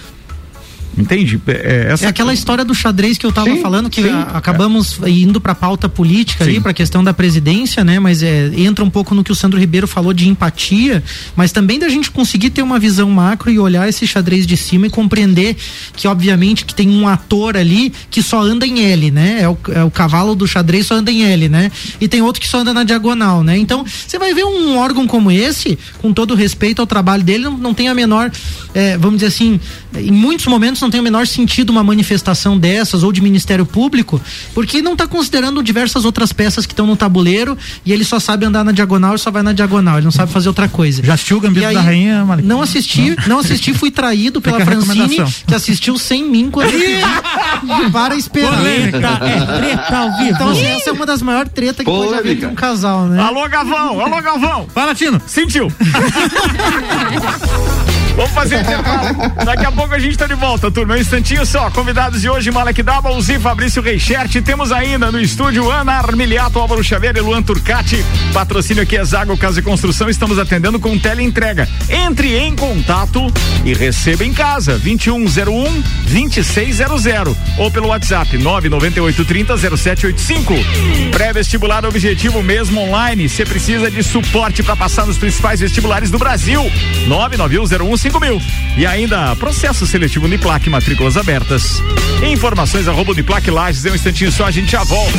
Entende? É, essa É aquela história do xadrez que eu tava Sim, falando, que sim. a- acabamos indo pra pauta política ali, Sim. pra questão da presidência, né? Mas é, entra um pouco no que o Sandro Ribeiro falou de empatia, mas também da gente conseguir ter uma visão macro e olhar esse xadrez de cima e compreender que, obviamente, que tem um ator ali que só anda em L, né? É o, é o cavalo do xadrez só anda em L, né? E tem outro que só anda na diagonal, né? Então, você vai ver um órgão como esse, com todo respeito ao trabalho dele, não, não tem a menor, é, vamos dizer assim, em muitos momentos não tem o menor sentido uma manifestação dessas ou de Ministério Público, porque não está considerando diversas outras peças que estão no tabuleiro e ele só sabe andar na diagonal e só vai na diagonal, ele não sabe fazer outra coisa. Já assistiu o Gambito aí, da Rainha, Malik? Não assisti, não, assisti, fui traído pela Fica Francine, que assistiu sem mim quando para esperar. Treta, é treta ao vivo. Então, assim, essa é uma das maiores tretas que pode haver Polêmica. entre um casal, né? Alô, Gavão! Alô, Galvão! Fala, Tino. Sentiu? Vamos fazer intervalo. Daqui a pouco a gente tá de volta, turma. Um instantinho só. Convidados de hoje, Malek Daba, Uzi, Fabrício Reichert. Temos ainda no estúdio Ana Armiliato, Álvaro Xavier e Luan Turcati. Patrocínio aqui é Zago Casa e Construção. Estamos atendendo com teleentrega. Entre em contato e receba em casa. 2101 2600 ou pelo WhatsApp 998 30 0785. Pré-vestibular objetivo mesmo online. Você precisa de suporte para passar nos principais vestibulares do Brasil. 991015000. E ainda processo seletivo Uniplac, matrículas abertas. Informações arroba Uniplac Lages. É um instantinho só, a gente já volta.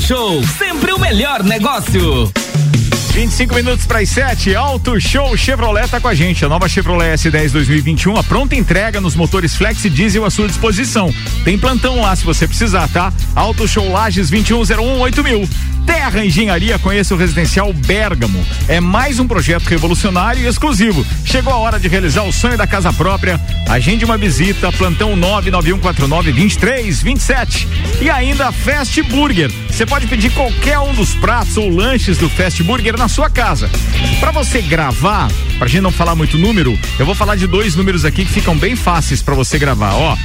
Show, sempre o melhor negócio. 25 minutos para as 7, Auto Show Chevrolet tá com a gente. A nova Chevrolet S10 2021, a pronta entrega nos motores Flex e Diesel à sua disposição. Tem plantão lá se você precisar, tá? Auto Show Lages 2101 8000. Terra Engenharia, conheça o residencial Bergamo. É mais um projeto revolucionário e exclusivo. Chegou a hora de realizar o sonho da casa própria. Agende uma visita, plantão 991492327. E ainda Fast Burger. Você pode pedir qualquer um dos pratos ou lanches do Fast Burger na sua casa. Para você gravar, pra gente não falar muito número, eu vou falar de dois números aqui que ficam bem fáceis para você gravar, ó.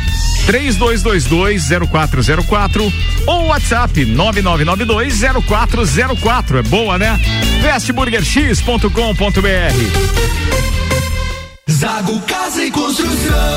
32220404 ou WhatsApp 99920404. É boa, né? Fastburgerx.com.br. Zago Casa e Construção.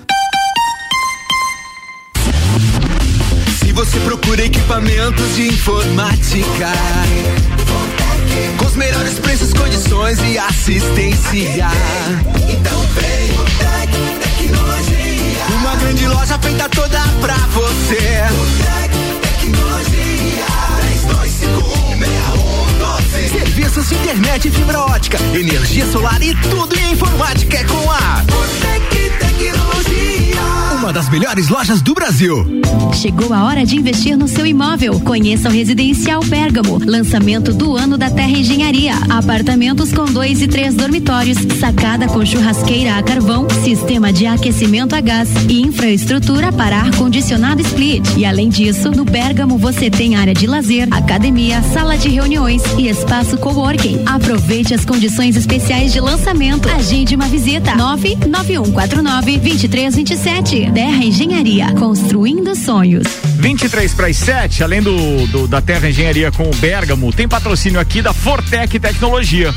Você procura equipamentos de informática, com os melhores preços, condições e assistência, então vem o Tec Tecnologia. Uma grande loja feita toda pra você. O Tec Tecnologia. 32516112. Serviços de internet fibra ótica, energia solar e tudo em informática é com a Botec Tecnologia. Uma das melhores lojas do Brasil. Chegou a hora de investir no seu imóvel. Conheça o Residencial Bergamo, lançamento do ano da Terra Engenharia. Apartamentos com dois e três dormitórios, sacada com churrasqueira a carvão, sistema de aquecimento a gás e infraestrutura para ar condicionado split. E além disso, no Bergamo você tem área de lazer, academia, sala de reuniões e espaço coworking. Aproveite as condições especiais de lançamento. Agende uma visita. 99149 2327. Terra Engenharia, construindo sonhos. 23 para as 7, além do, do, da Terra Engenharia com o Bergamo, tem patrocínio aqui da Fortec Tecnologia.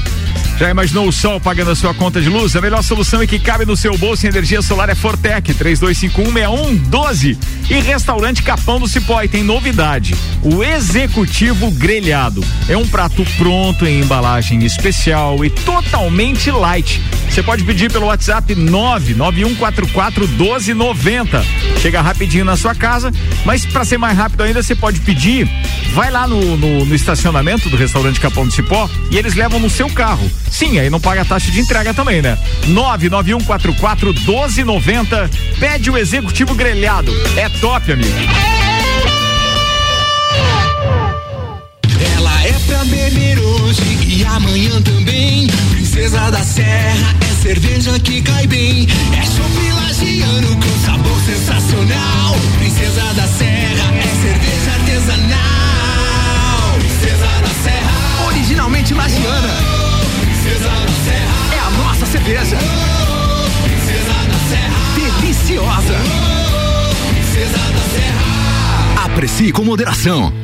Já imaginou o sol pagando a sua conta de luz? A melhor solução é que cabe no seu bolso em energia solar é Fortec 32516112 e restaurante Capão do Cipó e tem novidade. O executivo grelhado é um prato pronto em embalagem especial e totalmente light. Você pode pedir pelo WhatsApp 991441290. Chega rapidinho na sua casa, mas para ser mais rápido ainda, você pode pedir. Vai lá no, no, no estacionamento do restaurante Capão do Cipó e eles levam no seu carro. Sim, aí não paga a taxa de entrega também, né? 991441290. Pede o executivo grelhado. É top, amigo. Ela é pra beber hoje e amanhã também. Princesa da Serra é cerveja que cai bem. É chopp lagiano com sabor sensacional. Princesa da Serra é cerveja artesanal. Princesa da Serra, originalmente lagiana. É a nossa cerveja. Princesa da Serra, deliciosa. Princesa da Serra. Aprecie com moderação.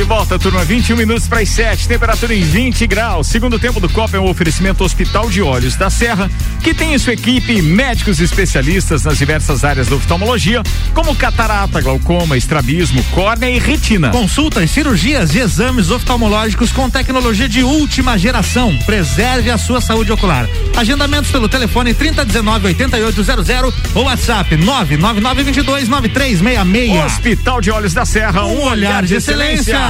De volta, turma. 21 minutos para as 7, temperatura em 20 graus. Segundo tempo do Copa é um oferecimento Hospital de Olhos da Serra, que tem em sua equipe médicos especialistas nas diversas áreas da oftalmologia, como catarata, glaucoma, estrabismo, córnea e retina. Consultas, cirurgias e exames oftalmológicos com tecnologia de última geração. Preserve a sua saúde ocular. Agendamentos pelo telefone 3019 8800 ou WhatsApp 99922 9366. Hospital de Olhos da Serra, um, olhar de excelência.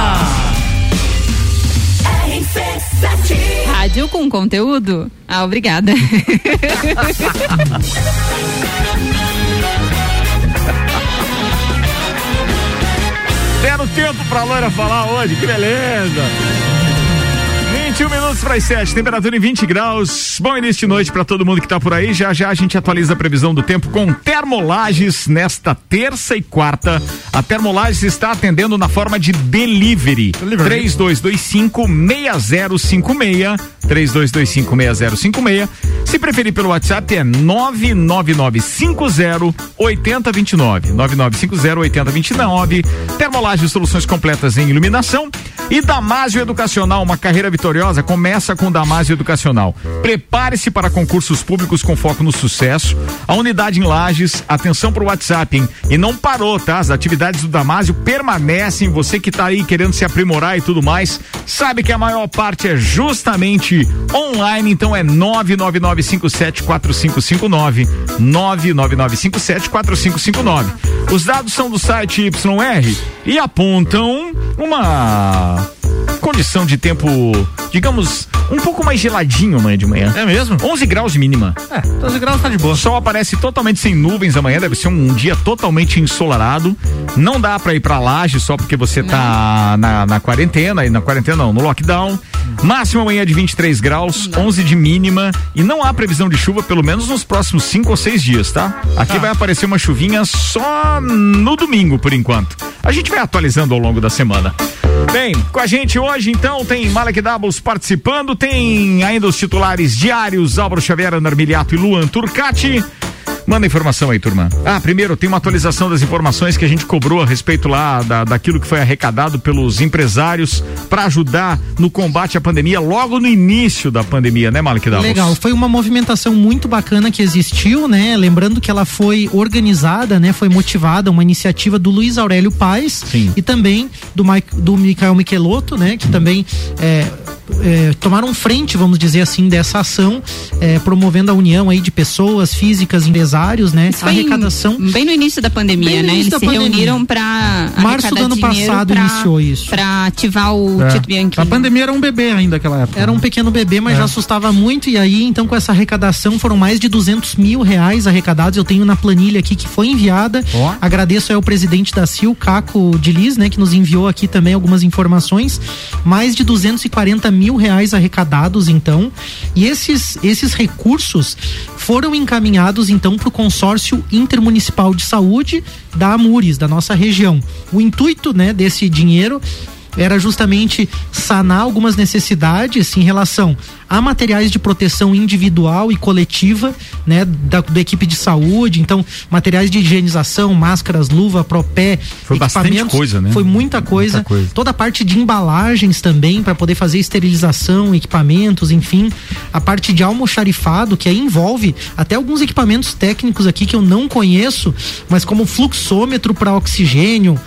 Rádio com conteúdo. Ah, obrigada. Deram tempo pra loira falar hoje, que beleza. 21 minutos para as 7, temperatura em 20 graus. Bom início de noite para todo mundo que está por aí. Já já a gente atualiza a previsão do tempo com Termolages nesta terça e quarta. A Termolages está atendendo na forma de delivery. 3225 6056. 3225 6056. Se preferir pelo WhatsApp é 99950 8029. 9950 8029. Termolages soluções completas em iluminação e Damásio Educacional, uma carreira vitoriosa começa com Damásio Educacional. Prepare-se para concursos públicos com foco no sucesso. A unidade em Lages, atenção para o WhatsApp, hein? E não parou, tá? As atividades do Damásio permanecem. Você que está aí querendo se aprimorar e tudo mais, sabe que a maior parte é justamente online, então é 999574559. 999574559. Os dados são do site YR e apontam uma condição de tempo, digamos, um pouco mais geladinho amanhã de manhã. É mesmo? 11 graus de mínima. É, 11 graus tá de boa. O sol aparece totalmente sem nuvens amanhã, deve ser um dia totalmente ensolarado. Não dá pra ir pra laje só porque você tá na, na quarentena, e na quarentena não, no lockdown. Máxima amanhã de 23 graus, 11 de mínima e não há previsão de chuva pelo menos nos próximos 5 ou 6 dias, tá? Aqui vai aparecer uma chuvinha só no domingo por enquanto. A gente vai atualizando ao longo da semana. Bem, com a gente hoje então tem Malek Doubles participando, tem ainda os titulares diários Álvaro Xavier, Anar Miliato e Luan Turcati. Manda informação aí, turma. Ah, primeiro, tem uma atualização das informações que a gente cobrou a respeito lá da, daquilo que foi arrecadado pelos empresários para ajudar no combate à pandemia logo no início da pandemia, né, Malek Davos? Legal, foi uma movimentação muito bacana que existiu, né? Lembrando que ela foi organizada, né? Foi motivada, uma iniciativa do Luiz Aurélio Paes Sim. e também do, Mike, do Michael Michelotto, né? Que também é, é, tomaram frente, vamos dizer assim, dessa ação, é, promovendo a união aí de pessoas físicas, empresários, né? Isso foi arrecadação. em- bem no início da pandemia, Bem no né? Eles da se pandemia. reuniram para Março do ano passado iniciou isso. Para ativar o É. Tito Bianchi. A pandemia era um bebê ainda naquela época. Era um pequeno bebê, mas É. já assustava muito. E aí, então, com essa arrecadação, foram mais de 200 mil reais arrecadados. Eu tenho na planilha aqui que foi enviada. Ó. Agradeço ao presidente da CIL, Caco de Liz, né, que nos enviou aqui também algumas informações. Mais de 240 mil reais arrecadados, então. E esses, esses recursos foram encaminhados, então, para o consórcio intermunicipal de saúde da Amures, da nossa região. O intuito, né, desse dinheiro era justamente sanar algumas necessidades em relação a materiais de proteção individual e coletiva, né, da, da equipe de saúde, então materiais de higienização, máscaras, luva, propé, Foi bastante coisa, né? Foi muita coisa, Muita coisa. toda a parte de embalagens também para poder fazer esterilização, equipamentos, enfim, a parte de almoxarifado que aí envolve até alguns equipamentos técnicos aqui que eu não conheço, mas como fluxômetro para oxigênio,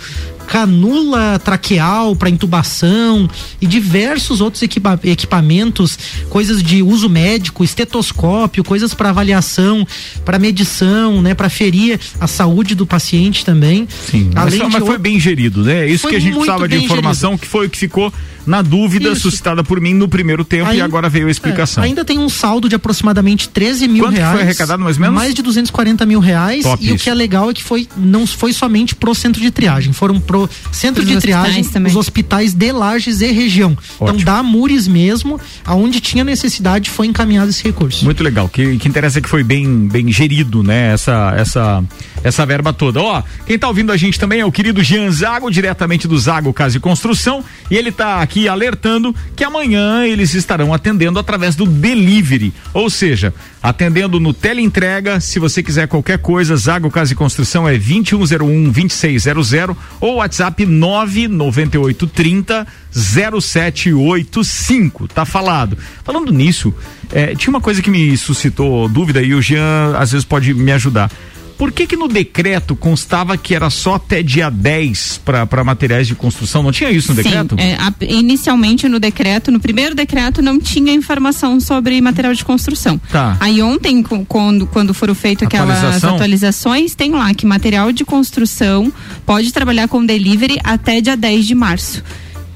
canula traqueal para intubação e diversos outros equipa equipamentos, coisas de uso médico, estetoscópio, coisas para avaliação, para medição, né, para ferir a saúde do paciente também. Sim, mas, Além mas de foi bem gerido, né? É Isso Foi que a gente precisava de informação, que foi o que ficou na dúvida Isso. suscitada por mim no primeiro tempo Aí- e agora veio a explicação. É, ainda tem um saldo de aproximadamente 13 mil Quanto que foi reais. arrecadado, mais ou menos? Mais de 240 mil reais. Top e o isso. que é legal é que foi, não foi somente pro centro de triagem, foram pro centro Pros de triagem, hospitais também. os hospitais de Lages e região. Então, Ótimo. da Mures mesmo, aonde tinha necessidade, foi encaminhado esse recurso. Muito legal. O que, que interessa é que foi bem, bem gerido, né? Essa, essa, essa verba toda. Ó, quem tá ouvindo a gente também é o querido Jean Zago, diretamente do Zago Casa e Construção. E ele tá aqui alertando que amanhã eles estarão atendendo através do delivery. Ou seja, atendendo no teleentrega. Se você quiser qualquer coisa, Zago Casa e Construção é 2101 2600 ou WhatsApp 99830 0785. Tá falado. Falando nisso, é, tinha uma coisa que me suscitou dúvida e o Jean às vezes pode me ajudar. Por que que no decreto constava que era só até dia 10 para materiais de construção? Não tinha isso no decreto? Sim, é, a- inicialmente no decreto, no primeiro decreto, não tinha informação sobre material de construção. Tá. Aí ontem, quando, quando foram feitas aquelas atualizações, tem lá que material de construção pode trabalhar com delivery até dia 10 de março.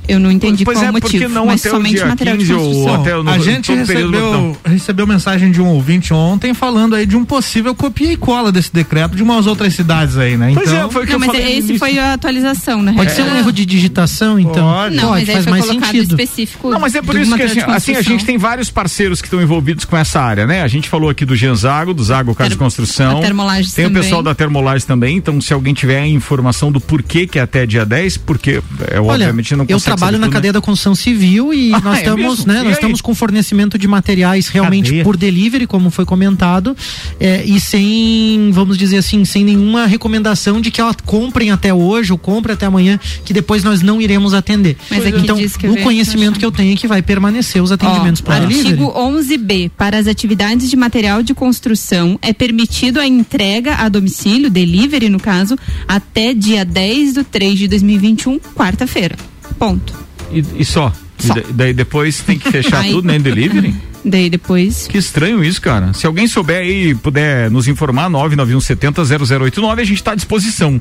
Eu não entendi Pois qual é, o porque motivo, não mas até o somente dia material 15 de ou construção. até o- no- a gente recebeu, recebeu mensagem de um ouvinte ontem falando aí de um possível copia e cola desse decreto de umas outras cidades aí, né? Pois então, é, foi o que Não, eu mas falei esse início. foi a atualização, né? Pode ser um erro de digitação, então. Pode. Não, mas aí faz foi mais colocado sentido. específico. Não, mas é por isso que assim, assim, a gente tem vários parceiros que estão envolvidos com essa área, né? A gente falou aqui do Jean Zago, do Zago Casa de Construção. Tem o também. pessoal da Termolages também, então se alguém tiver a informação do porquê que é até dia 10, porque é Olha, obviamente não consegue trabalho na tudo, né? cadeia da construção civil e Ah, nós é estamos, mesmo? né? E Nós aí? estamos com fornecimento de materiais realmente Cadeia. por delivery, como foi comentado, é, e sem, vamos dizer assim, sem nenhuma recomendação de que ela comprem até hoje ou comprem até amanhã, que depois nós não iremos atender. Mas aqui então, diz que o conhecimento achar. que eu tenho é que vai permanecer os atendimentos Ó, por delivery. Artigo 11b. Para as atividades de material de construção, é permitido a entrega a domicílio, delivery no caso, até dia 10 de 3 de 2021, quarta-feira. Ponto. E, e só. E Só. da- daí depois tem que fechar tudo, né? Em delivery? Daí depois. Que estranho isso, cara. Se alguém souber aí e puder nos informar, 991700089, a gente tá à disposição.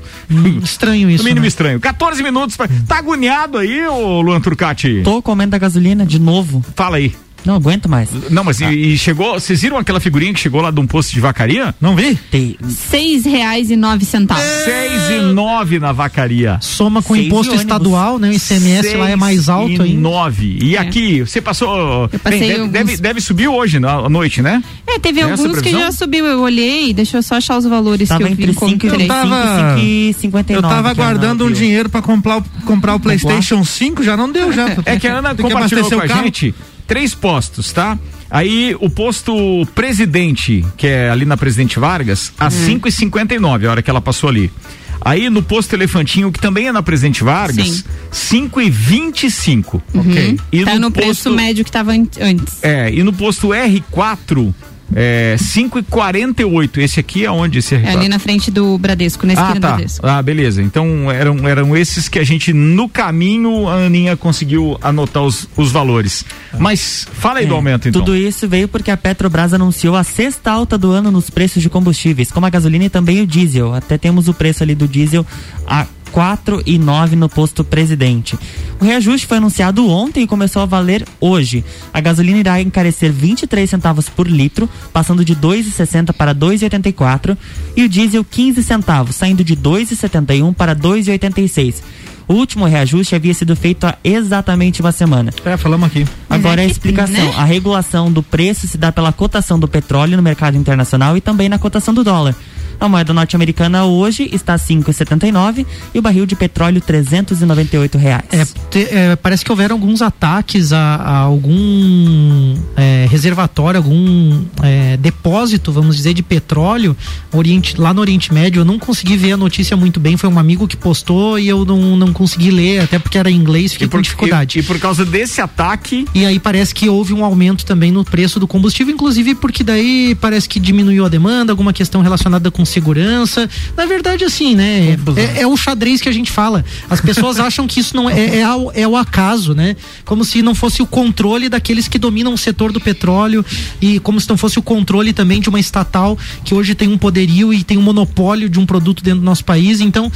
Estranho isso. No mínimo né? estranho. 14 minutos. Pra... Tá agoniado aí, ô Luan Turcati? Tô comendo a gasolina de novo. Fala aí. Não aguento mais. Não, mas e, e chegou. Vocês viram aquela figurinha que chegou lá de um posto de vacaria? Não vi? Tem. seis reais e nove centavos. Seis e nove na vacaria. Soma com o Seis imposto estadual, né? O ICMS lá é mais alto e ainda. nove. E aqui, você passou. Eu passei Bem, deve, alguns- deve, deve subir hoje na à noite, né? É, teve alguns que já subiu. Eu olhei, deixa eu só achar os valores Tava que eu vi entre 5 encontrei. e tava- 5 e 59. Eu tava é guardando um dinheiro pra comprar, o- comprar o PlayStation 5, já não deu já. É que a Ana Tem que compartilhou com a gente três postos, tá? Aí o posto presidente, que é ali na Presidente Vargas, às Hum. 5 e 59 a hora que ela passou ali. Aí no posto Elefantinho, que também é na Presidente Vargas, Sim. 5 e 25 ok? E Tá no, preço posto- médio que tava an- antes. É, e no posto R4, é 5 e 48 Esse aqui é onde esse R4? É ali na frente do Bradesco, na esquina Ah, do tá. Bradesco. Ah, beleza. Então eram, eram esses que a gente, no caminho, a Aninha conseguiu anotar os, os valores. Mas fala aí do É, aumento, então. Tudo isso veio porque a Petrobras anunciou a sexta alta do ano nos preços de combustíveis, como a gasolina e também o diesel. Até temos o preço ali do diesel a quatro e nove no posto presidente. O reajuste foi anunciado ontem e começou a valer hoje. A gasolina irá encarecer 23 centavos por litro, passando de 2,60 para 2,84 e o diesel 15 centavos, saindo de 2,71 para 2,86. O último reajuste havia sido feito há exatamente uma semana. É, falamos aqui. Agora é a explicação. né? A regulação do preço se dá pela cotação do petróleo no mercado internacional e também na cotação do dólar. A moeda norte-americana hoje está 5,79 e o barril de petróleo 398 reais. É, te- é, parece que houveram alguns ataques a, a algum é, reservatório, algum é, depósito, vamos dizer, de petróleo Oriente, lá no Oriente Médio. Eu não consegui ver a notícia muito bem. Foi um amigo que postou e eu não, não consegui ler, até porque era em inglês, fiquei com dificuldade. E, e por causa desse ataque, E aí parece que houve um aumento também no preço do combustível, inclusive porque daí parece que diminuiu a demanda, alguma questão relacionada com segurança. Na verdade, assim, né? É, é o xadrez que a gente fala. As pessoas acham que isso não é, é, é o acaso, né? Como se não fosse o controle daqueles que dominam o setor do petróleo e como se não fosse o controle também de uma estatal que hoje tem um poderio e tem um monopólio de um produto dentro do nosso país. Então,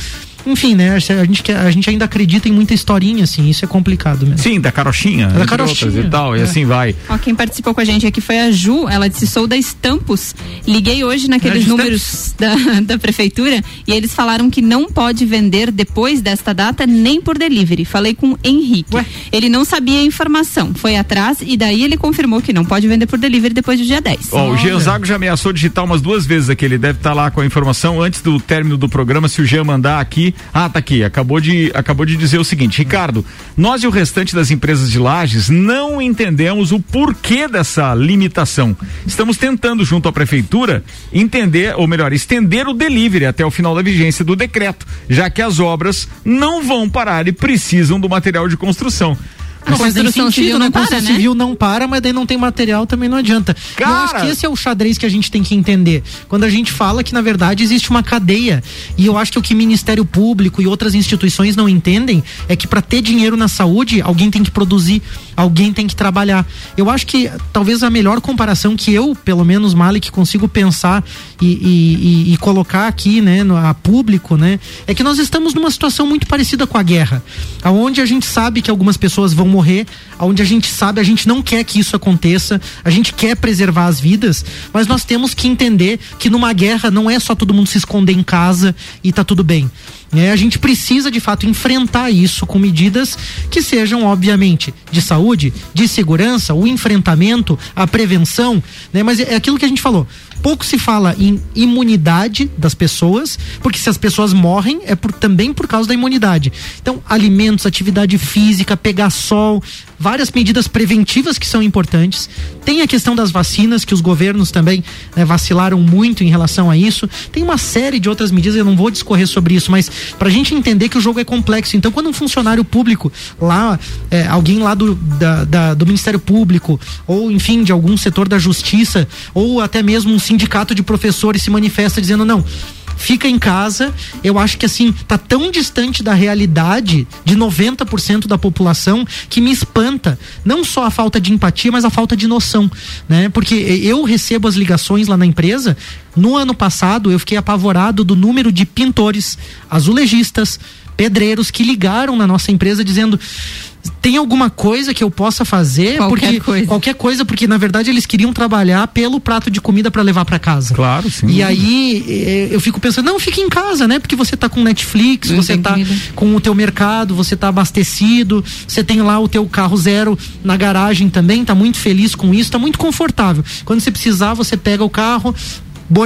enfim, né? A gente, a gente ainda acredita em muita historinha, assim, isso é complicado mesmo. Sim, da carochinha, Da carochinha, e tal, e é. assim vai. Ó, quem participou com a gente aqui foi a Ju, ela disse, sou da Estampos, liguei hoje naqueles É, números da, da prefeitura e eles falaram que não pode vender depois desta data nem por delivery, falei com o Henrique, ele não sabia a informação, foi atrás e daí ele confirmou que não pode vender por delivery depois do dia 10. Ó, o Jean Zago já ameaçou digitar umas duas vezes aqui. Ele deve estar lá com a informação antes do término do programa. Se o Jean mandar aqui. Ah, tá aqui. Acabou de, acabou de dizer o seguinte: Ricardo, nós e o restante das empresas de lajes não entendemos o porquê dessa limitação. Estamos tentando, junto à prefeitura, entender, ou melhor, estender o delivery até o final da vigência do decreto, já que as obras não vão parar e precisam do material de construção. Não faz nem construção sentido, civil né? não para, construção né? civil não para, mas daí não tem material, também não adianta. Eu acho que esse é o xadrez que a gente tem que entender. Quando a gente fala que, na verdade, existe uma cadeia. E eu acho que o que Ministério Público e outras instituições não entendem é que para ter dinheiro na saúde, alguém tem que produzir, alguém tem que trabalhar. Eu acho que talvez a melhor comparação que eu, pelo menos, Malik, consigo pensar e, e- e- e colocar aqui, né, no, a público, né, é que nós estamos numa situação muito parecida com a guerra, aonde a gente sabe que algumas pessoas vão morrer, aonde a gente sabe, a gente não quer que isso aconteça, a gente quer preservar as vidas, mas nós temos que entender que numa guerra não é só todo mundo se esconder em casa e tá tudo bem. né? a gente precisa de fato enfrentar isso com medidas que sejam, obviamente, de saúde, de segurança, o enfrentamento, a prevenção, né? Mas é aquilo que a gente falou. Pouco se fala em imunidade das pessoas, porque se as pessoas morrem é por, também por causa da imunidade. Então, alimentos, atividade física, pegar sol, várias medidas preventivas que são importantes. Tem a questão das vacinas, que os governos também né, vacilaram muito em relação a isso. Tem uma série de outras medidas, eu não vou discorrer sobre isso, mas para a gente entender que o jogo é complexo. Então, quando um funcionário público lá, é, alguém lá do, da- da- do Ministério Público, ou enfim, de algum setor da justiça, ou até mesmo um sindicato de professores se manifesta dizendo não. Fica em casa, eu acho que assim, tá tão distante da realidade de 90% da população que me espanta não só a falta de empatia, mas a falta de noção, né? Porque eu recebo as ligações lá na empresa, no ano passado eu fiquei apavorado do número de pintores, azulejistas, pedreiros que ligaram na nossa empresa dizendo tem alguma coisa que eu possa fazer Qualquer porque coisa. qualquer coisa porque na verdade eles queriam trabalhar pelo prato de comida para levar para casa. Claro, sim. E aí eh, eu fico pensando, não, fica em casa, né? Porque você tá com Netflix, Não você tá comida. com o teu mercado, você tá abastecido, você tem lá o teu carro zero na garagem também, tá muito feliz com isso, tá muito confortável. Quando você precisar, você pega o carro,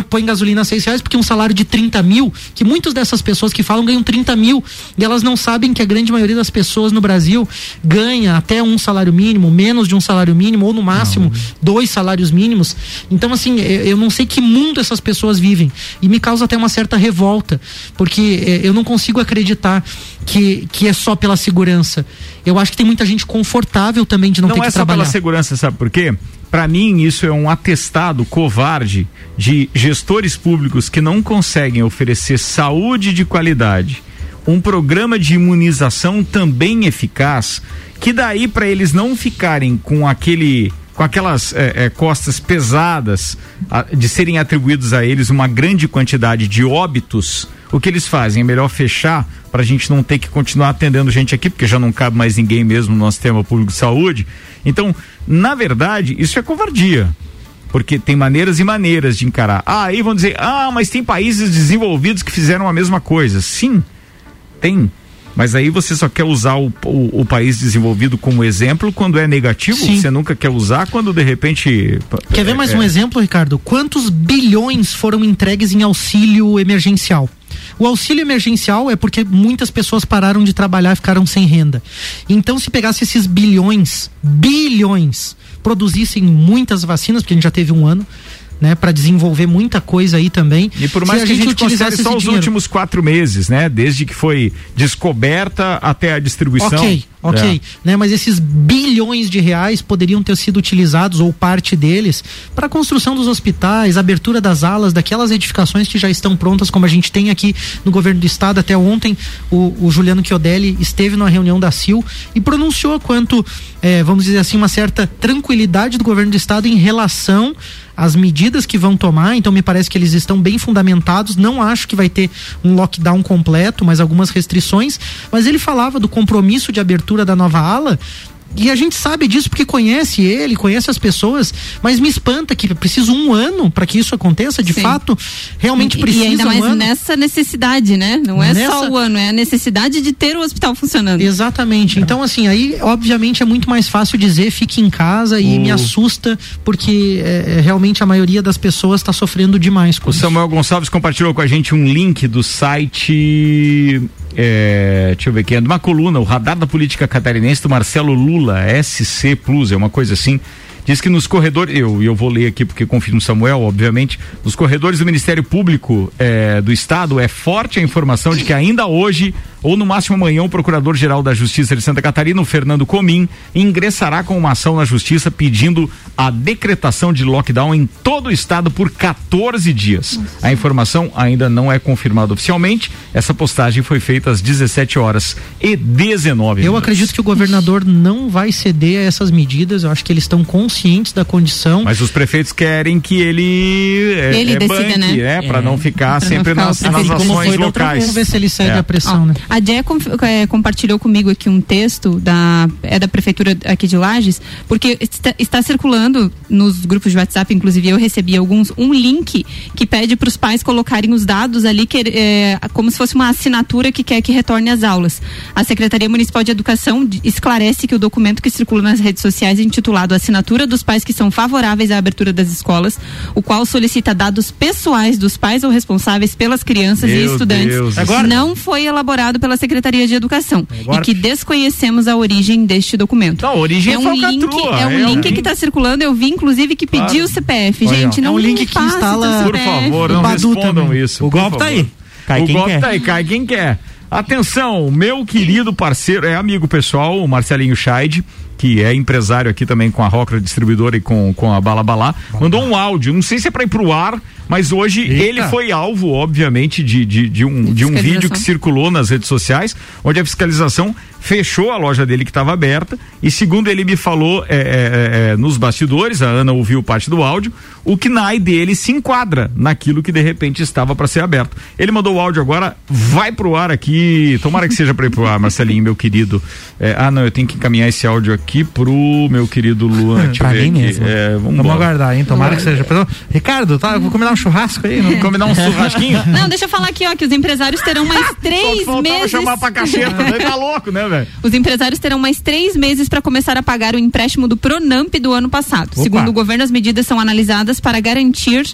põe gasolina a seis reais, porque um salário de 30 mil, que muitas dessas pessoas que falam ganham 30 mil, e elas não sabem que a grande maioria das pessoas no Brasil ganha até um salário mínimo, menos de um salário mínimo, ou no máximo dois salários mínimos. Então, assim, eu, não sei que mundo essas pessoas vivem. E me causa até uma certa revolta, porque eu não consigo acreditar que, que é só pela segurança. Eu acho que tem muita gente confortável também de não, Não ter é que só trabalhar. pela segurança, sabe por quê? Para mim, isso é um atestado covarde de gestores públicos que não conseguem oferecer saúde de qualidade, um programa de imunização também eficaz, que daí para eles não ficarem com aquele com aquelas eh, eh, costas pesadas ah, de serem atribuídos a eles uma grande quantidade de óbitos, o que eles fazem? É melhor fechar para a gente não ter que continuar atendendo gente aqui, porque já não cabe mais ninguém mesmo no nosso sistema público de saúde. Então, na verdade, isso é covardia. Porque tem maneiras e maneiras de encarar. Ah, aí vão dizer, ah, mas tem países desenvolvidos que fizeram a mesma coisa. Sim, tem. Mas aí você só quer usar o, o, o país desenvolvido como exemplo quando é negativo? Sim. Você nunca quer usar quando de repente. Quer ver mais é, um exemplo, Ricardo? Quantos bilhões foram entregues em auxílio emergencial? O auxílio emergencial é porque muitas pessoas pararam de trabalhar e ficaram sem renda. Então, se pegasse esses bilhões, bilhões, produzissem muitas vacinas, porque a gente já teve um ano, né, para desenvolver muita coisa aí também. E por mais que a gente utilizasse considere só os dinheiro- últimos quatro meses, né? Desde que foi descoberta até a distribuição. Ok, Ok, né? Mas esses bilhões de reais poderiam ter sido utilizados, ou parte deles, para a construção dos hospitais, abertura das alas, daquelas edificações que já estão prontas, como a gente tem aqui no governo do estado. Até ontem, o, o Juliano Chiodelli esteve numa reunião da CIL e pronunciou quanto, eh, vamos dizer assim, uma certa tranquilidade do governo do estado em relação às medidas que vão tomar, então me parece que eles estão bem fundamentados. Não acho que vai ter um lockdown completo, mas algumas restrições. Mas ele falava do compromisso de abertura da nova ala. E a gente sabe disso porque conhece ele, conhece as pessoas, mas me espanta que preciso um ano para que isso aconteça. De Sim. fato, realmente E- precisa E ainda um mais ano. nessa necessidade, né? Não é Nessa- só o ano, é a necessidade de ter o hospital funcionando. Exatamente. Então, assim, aí, obviamente, é muito mais fácil dizer fique em casa e O- me assusta, porque é, é, realmente a maioria das pessoas está sofrendo demais com O Samuel Gonçalves compartilhou com a gente um link do site. É, deixa eu ver aqui, é uma coluna, o Radar da Política Catarinense do Marcelo Lula, SC Plus, é uma coisa assim. Diz que nos corredores, eu, eu vou ler aqui porque confio no Samuel, obviamente, nos corredores do Ministério Público é, do Estado é forte a informação de que ainda hoje, ou no máximo amanhã, o Procurador-Geral da Justiça de Santa Catarina, o Fernando Comim, ingressará com uma ação na Justiça pedindo a decretação de lockdown em todo o Estado por 14 dias. A informação ainda não é confirmada oficialmente. Essa postagem foi feita às 17 horas e 19 Eu minutos. acredito que o governador não vai ceder a essas medidas. Eu acho que eles estão conscientes da condição. Mas os prefeitos querem que ele é, Ele é decida, banque, né? é, para É. não ficar Pra não sempre ficar o nas, nas ações locais. Vamos ver se ele cede É. a pressão, né? A Jé com- eh, compartilhou comigo aqui um texto da é da prefeitura aqui de Lages, porque está, está circulando nos grupos de WhatsApp, inclusive eu recebi alguns um link que pede para os pais colocarem os dados ali que eh, como se fosse uma assinatura que quer que retorne às aulas. A Secretaria Municipal de Educação esclarece que o documento que circula nas redes sociais é intitulado Assinatura dos pais que são favoráveis à abertura das escolas, o qual solicita dados pessoais dos pais ou responsáveis pelas crianças e Meu estudantes. Deus, Agora- Não foi elaborado pela Secretaria de Educação Agora- e que desconhecemos a origem deste documento. Não, a origem é é um link, é um é um link link- que está circulando. Eu vi inclusive que pediu Claro. o CPF. Olha, Gente, não É um link que instala- Por favor, não respondam isso. O golpe tá favor. aí. Cai o quem golpe quer. tá aí, cai quem quer. Atenção, meu querido parceiro, é amigo pessoal, o Marcelinho Scheid, que é empresário aqui também com a Rocra Distribuidora e com, com a Bala Balá, mandou um áudio, não sei se é pra ir pro ar, mas hoje Eita. ele foi alvo, obviamente, de, de, de um, de um vídeo que circulou nas redes sociais, onde a fiscalização fechou a loja dele que estava aberta e segundo ele me falou é, é, é, é, nos bastidores, a Ana ouviu parte do áudio, o KNAI dele se enquadra naquilo que de repente estava para ser aberto. Ele mandou o áudio agora, vai pro ar aqui, tomara que seja para ir pro ar, Marcelinho, meu querido. É, ah, não, eu tenho que encaminhar esse áudio aqui pro meu querido Luan. Pra mim aqui. mesmo. É, vamos Vamos aguardar, hein? Tomara que seja. Ricardo, tá? Vou combinar um churrasco aí. Não? Combinar um churrasquinho? Não, deixa eu falar aqui, ó, que os empresários terão mais três meses. chamar pra cacheta, né? tá louco, né, velho? Os empresários terão mais três meses para começar a pagar o empréstimo do Pronamp do ano passado. Opa. Segundo o governo, as medidas são analisadas para garantir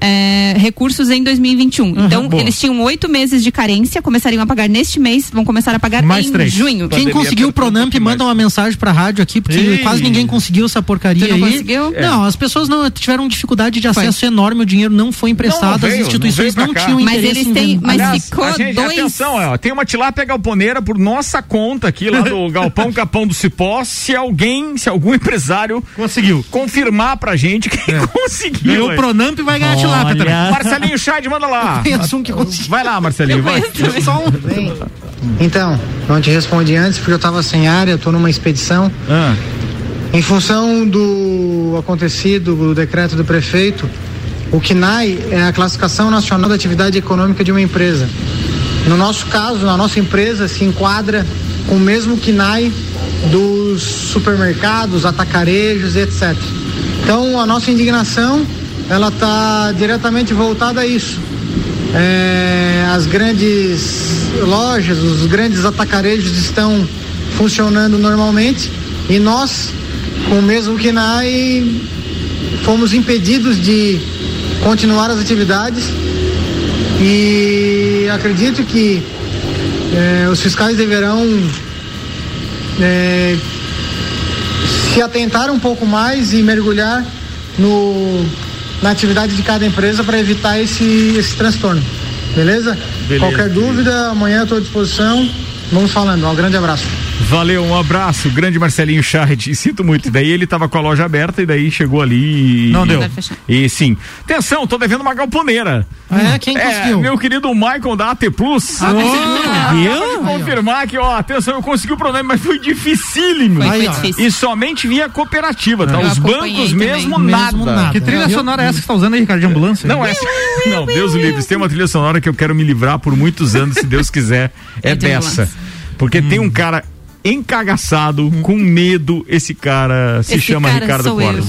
é, recursos em 2021. então, boa. eles tinham oito meses de carência, começariam a pagar neste mês, vão começar a pagar Mais em três. junho. Quem conseguiu o Pronamp, manda uma mensagem pra rádio aqui, porque Ih. quase ninguém conseguiu essa porcaria não aí. conseguiu? Não, as pessoas não tiveram dificuldade de acesso enorme, o dinheiro não foi emprestado, veio, as instituições não não, tinham Mas interesse eles têm- mas Aliás, ficou gente, dois- Atenção, ó, tem uma tilápia galponeira por nossa conta aqui lá do Galpão Capão do Cipó. Se alguém, se algum empresário conseguiu confirmar pra gente que conseguiu. Ganhou o? Pronamp e vai ganhar também. Marcelinho Chad, manda lá. Um que. Vai lá, Marcelinho, vai. Só um. Bem, então, não te respondi antes porque eu estava sem área, eu tô numa expedição. Ah. Em função do acontecido, do decreto do prefeito, o CNAE é a classificação nacional da atividade econômica de uma empresa. No nosso caso, na nossa empresa se enquadra com o mesmo CNAE dos supermercados, atacarejos, etc. Então, a nossa indignação, ela está diretamente voltada a isso. É, as grandes lojas, os grandes atacarejos estão funcionando normalmente e nós, com o mesmo KNAI, fomos impedidos de continuar as atividades e acredito que é, os fiscais deverão é, se atentar um pouco mais e mergulhar no, na atividade de cada empresa para evitar esse, esse transtorno. Beleza? Beleza, Qualquer dúvida, amanhã estou à disposição. Vamos falando. Um grande abraço. Valeu, um abraço, grande Marcelinho Chard. E sinto muito. E daí ele tava com a loja aberta e daí chegou ali e. Não deu. E sim. Atenção, tô devendo uma galponeira. Ah, é? Quem conseguiu? Meu querido Michael da AT Plus. Ah? Pode confirmar que, ó, atenção, eu consegui o problema, mas foi dificílimo. Foi, foi difícil. E somente via cooperativa, tá? Eu Os bancos mesmo, Mesmo nada. nada. Que trilha Eu- sonora é essa que você tá usando aí, Ricardo, de ambulância? Não, essa. Não, Deus livre. Se tem uma trilha sonora que eu quero me livrar por muitos anos, se Deus quiser, é É de dessa. Porque tem um cara encagaçado, com medo, esse cara se Esse chama cara Ricardo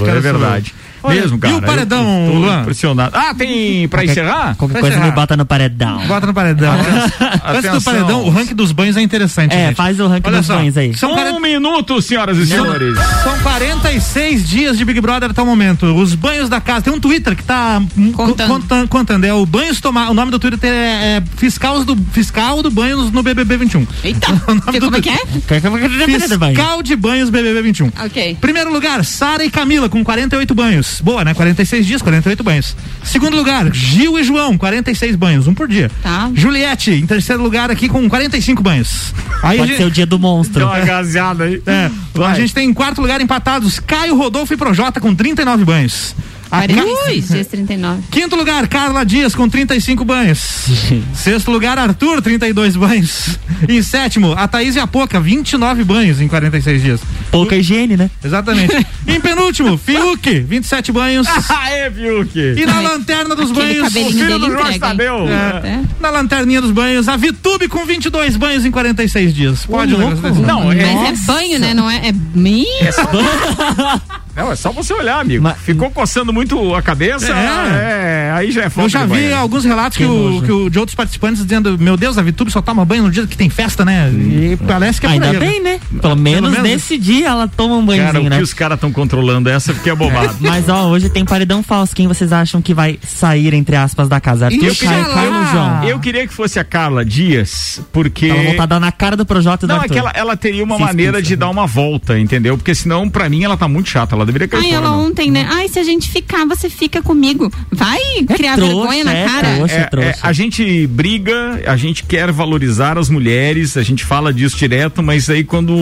cara é sou eu. Olha, Mesmo, e cara. o paredão, eu Luan? impressionado. Ah, tem pra encerrar? Qualquer Vai coisa me encerrar. bota no paredão. Bota no paredão. Antes Atenção. do paredão, o ranking dos banhos é interessante. É, gente. faz o ranking Olha dos só, banhos aí. São, Um 40 minuto, senhoras e senhores. são 46 dias de Big Brother até o momento. Os banhos da casa. Tem um Twitter que tá hum, Contando. co- contan- contando. É o banhos tomar. O nome do Twitter é, é fiscal do fiscal do banhos no BBB 21. Eita, O nome que- do como é que é? Fiscal de banhos BBB 21. Ok. Primeiro lugar, Sara e Camila com 48 banhos. Boa, né? 46 dias, 48 banhos. Segundo lugar, Gil e João, 46 banhos, um por dia. Tá. Juliette, em terceiro lugar aqui com 45 banhos. Aí Pode gente- ser o dia do monstro. Deu uma gaseada aí. é, a gente tem em quarto lugar empatados Caio, Rodolfo e Projota com 39 banhos. A Ca- 46 dias 39. Quinto lugar, Carla Dias com 35 banhos. Sexto lugar, Arthur, 32 banhos. Em sétimo, a Thaís e a Poca, 29 banhos em 46 dias. Pouca higiene, né? Exatamente. em penúltimo, Fiuk, 27 banhos. Aê, Fiuk. E na lanterna dos banhos, o filho do Jorge? Tadeu. É. É. na lanterninha dos banhos, a Vitube com 22 banhos em 46 dias. Pode um? Não, é, Mas é banho, né? Não é. É. É só. Não, é só você olhar, amigo. Mas- Ficou coçando muito a cabeça, É. é, aí já é falta Eu já vi alguns relatos que, Que o, que o- de outros participantes dizendo: Meu Deus, a Vitube só toma banho no dia que tem festa, né? E parece que é por Ainda aí. bem, né? Pelo menos menos. nesse dia ela toma um Cara, banhozinho, o né? que os caras estão controlando essa porque é bobado. Mas ó, hoje tem paredão falso. Quem vocês acham que vai sair, entre aspas, da casa? Arthur, Ixi, Caio, lá. Carlos, João. Eu queria que fosse a Carla Dias, porque. Ela voltada na cara do Projota do Não, é que ela, ela teria uma Se maneira expulsa, de né? dar uma volta, entendeu? Porque senão, pra mim, ela tá muito chata. Ela deveria cair Ai, fora. ela não. ontem, né? Ai, se a gente ficar, você fica comigo. Vai criar trouxa, vergonha na é cara. trouxa. É, trouxa. é, a gente briga, a gente quer valorizar as mulheres, a gente fala disso direto, mas aí quando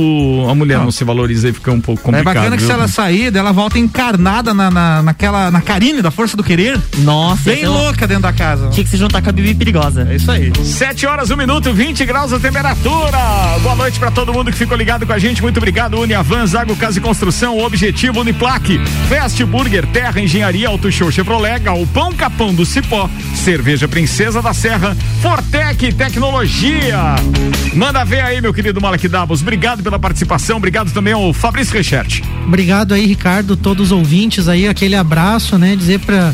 a mulher não, se valoriza aí fica um pouco É complicado. bacana que viu? se ela sair, ela volta encarnada na, na, naquela, na Karine da Força do Querer, Nossa, bem então louca dentro da casa. Tinha que se juntar com a Bibi Perigosa. É isso aí. 7 horas, 1 minuto, 20 graus a temperatura. Boa noite pra todo mundo que ficou ligado com a gente. Muito obrigado, Uniavan, Zago Casa e Construção, Objetivo Uniplaque, Fast Burger, Terra Engenharia, Auto Show Chevrolet, Galpão Capão do Cipó, Cerveja Princesa da Serra, Fortec Tecnologia. Manda ver aí, meu querido Malek. Obrigado pela participação. Obrigado também ao Fabrício Rechert. Obrigado aí, Ricardo, todos os ouvintes aí, aquele abraço, né? Dizer pra.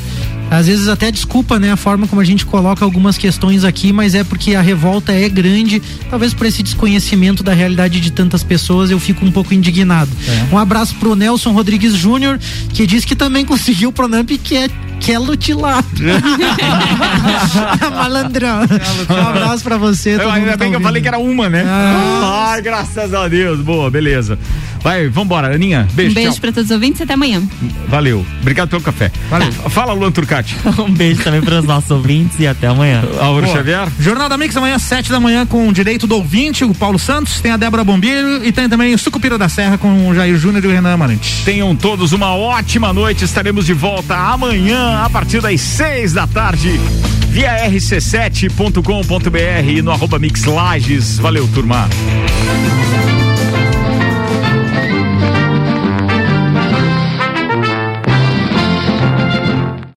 Às vezes até desculpa, né, a forma como a gente coloca algumas questões aqui, mas é porque a revolta é grande, talvez por esse desconhecimento da realidade de tantas pessoas, eu fico um pouco indignado. Um abraço pro Nelson Rodrigues Júnior, que diz que também conseguiu o Pronamp e quer quer lutilar. Malandrão. Um abraço pra você. Eu, ainda tá bem que eu falei que era uma, né? Ah. Ai, graças a Deus. Boa, beleza. Vai, vambora, Aninha. Beijo, Um beijo tchau. pra todos os ouvintes e até amanhã. Valeu. Obrigado pelo café. Valeu. Fala, Luan Turcati. Um beijo também para os nossos ouvintes e até amanhã. Álvaro Boa. Xavier. Jornal da Mix amanhã, 7 da manhã, com o direito do ouvinte, o Paulo Santos, tem a Débora Bombeiro e tem também o Sucupira da Serra com o Jair Júnior e o Renan Amarante. Tenham todos uma ótima noite. Estaremos de volta amanhã, a partir das seis da tarde, via rc7.com.br e no arroba Mix Lages. Valeu, turma.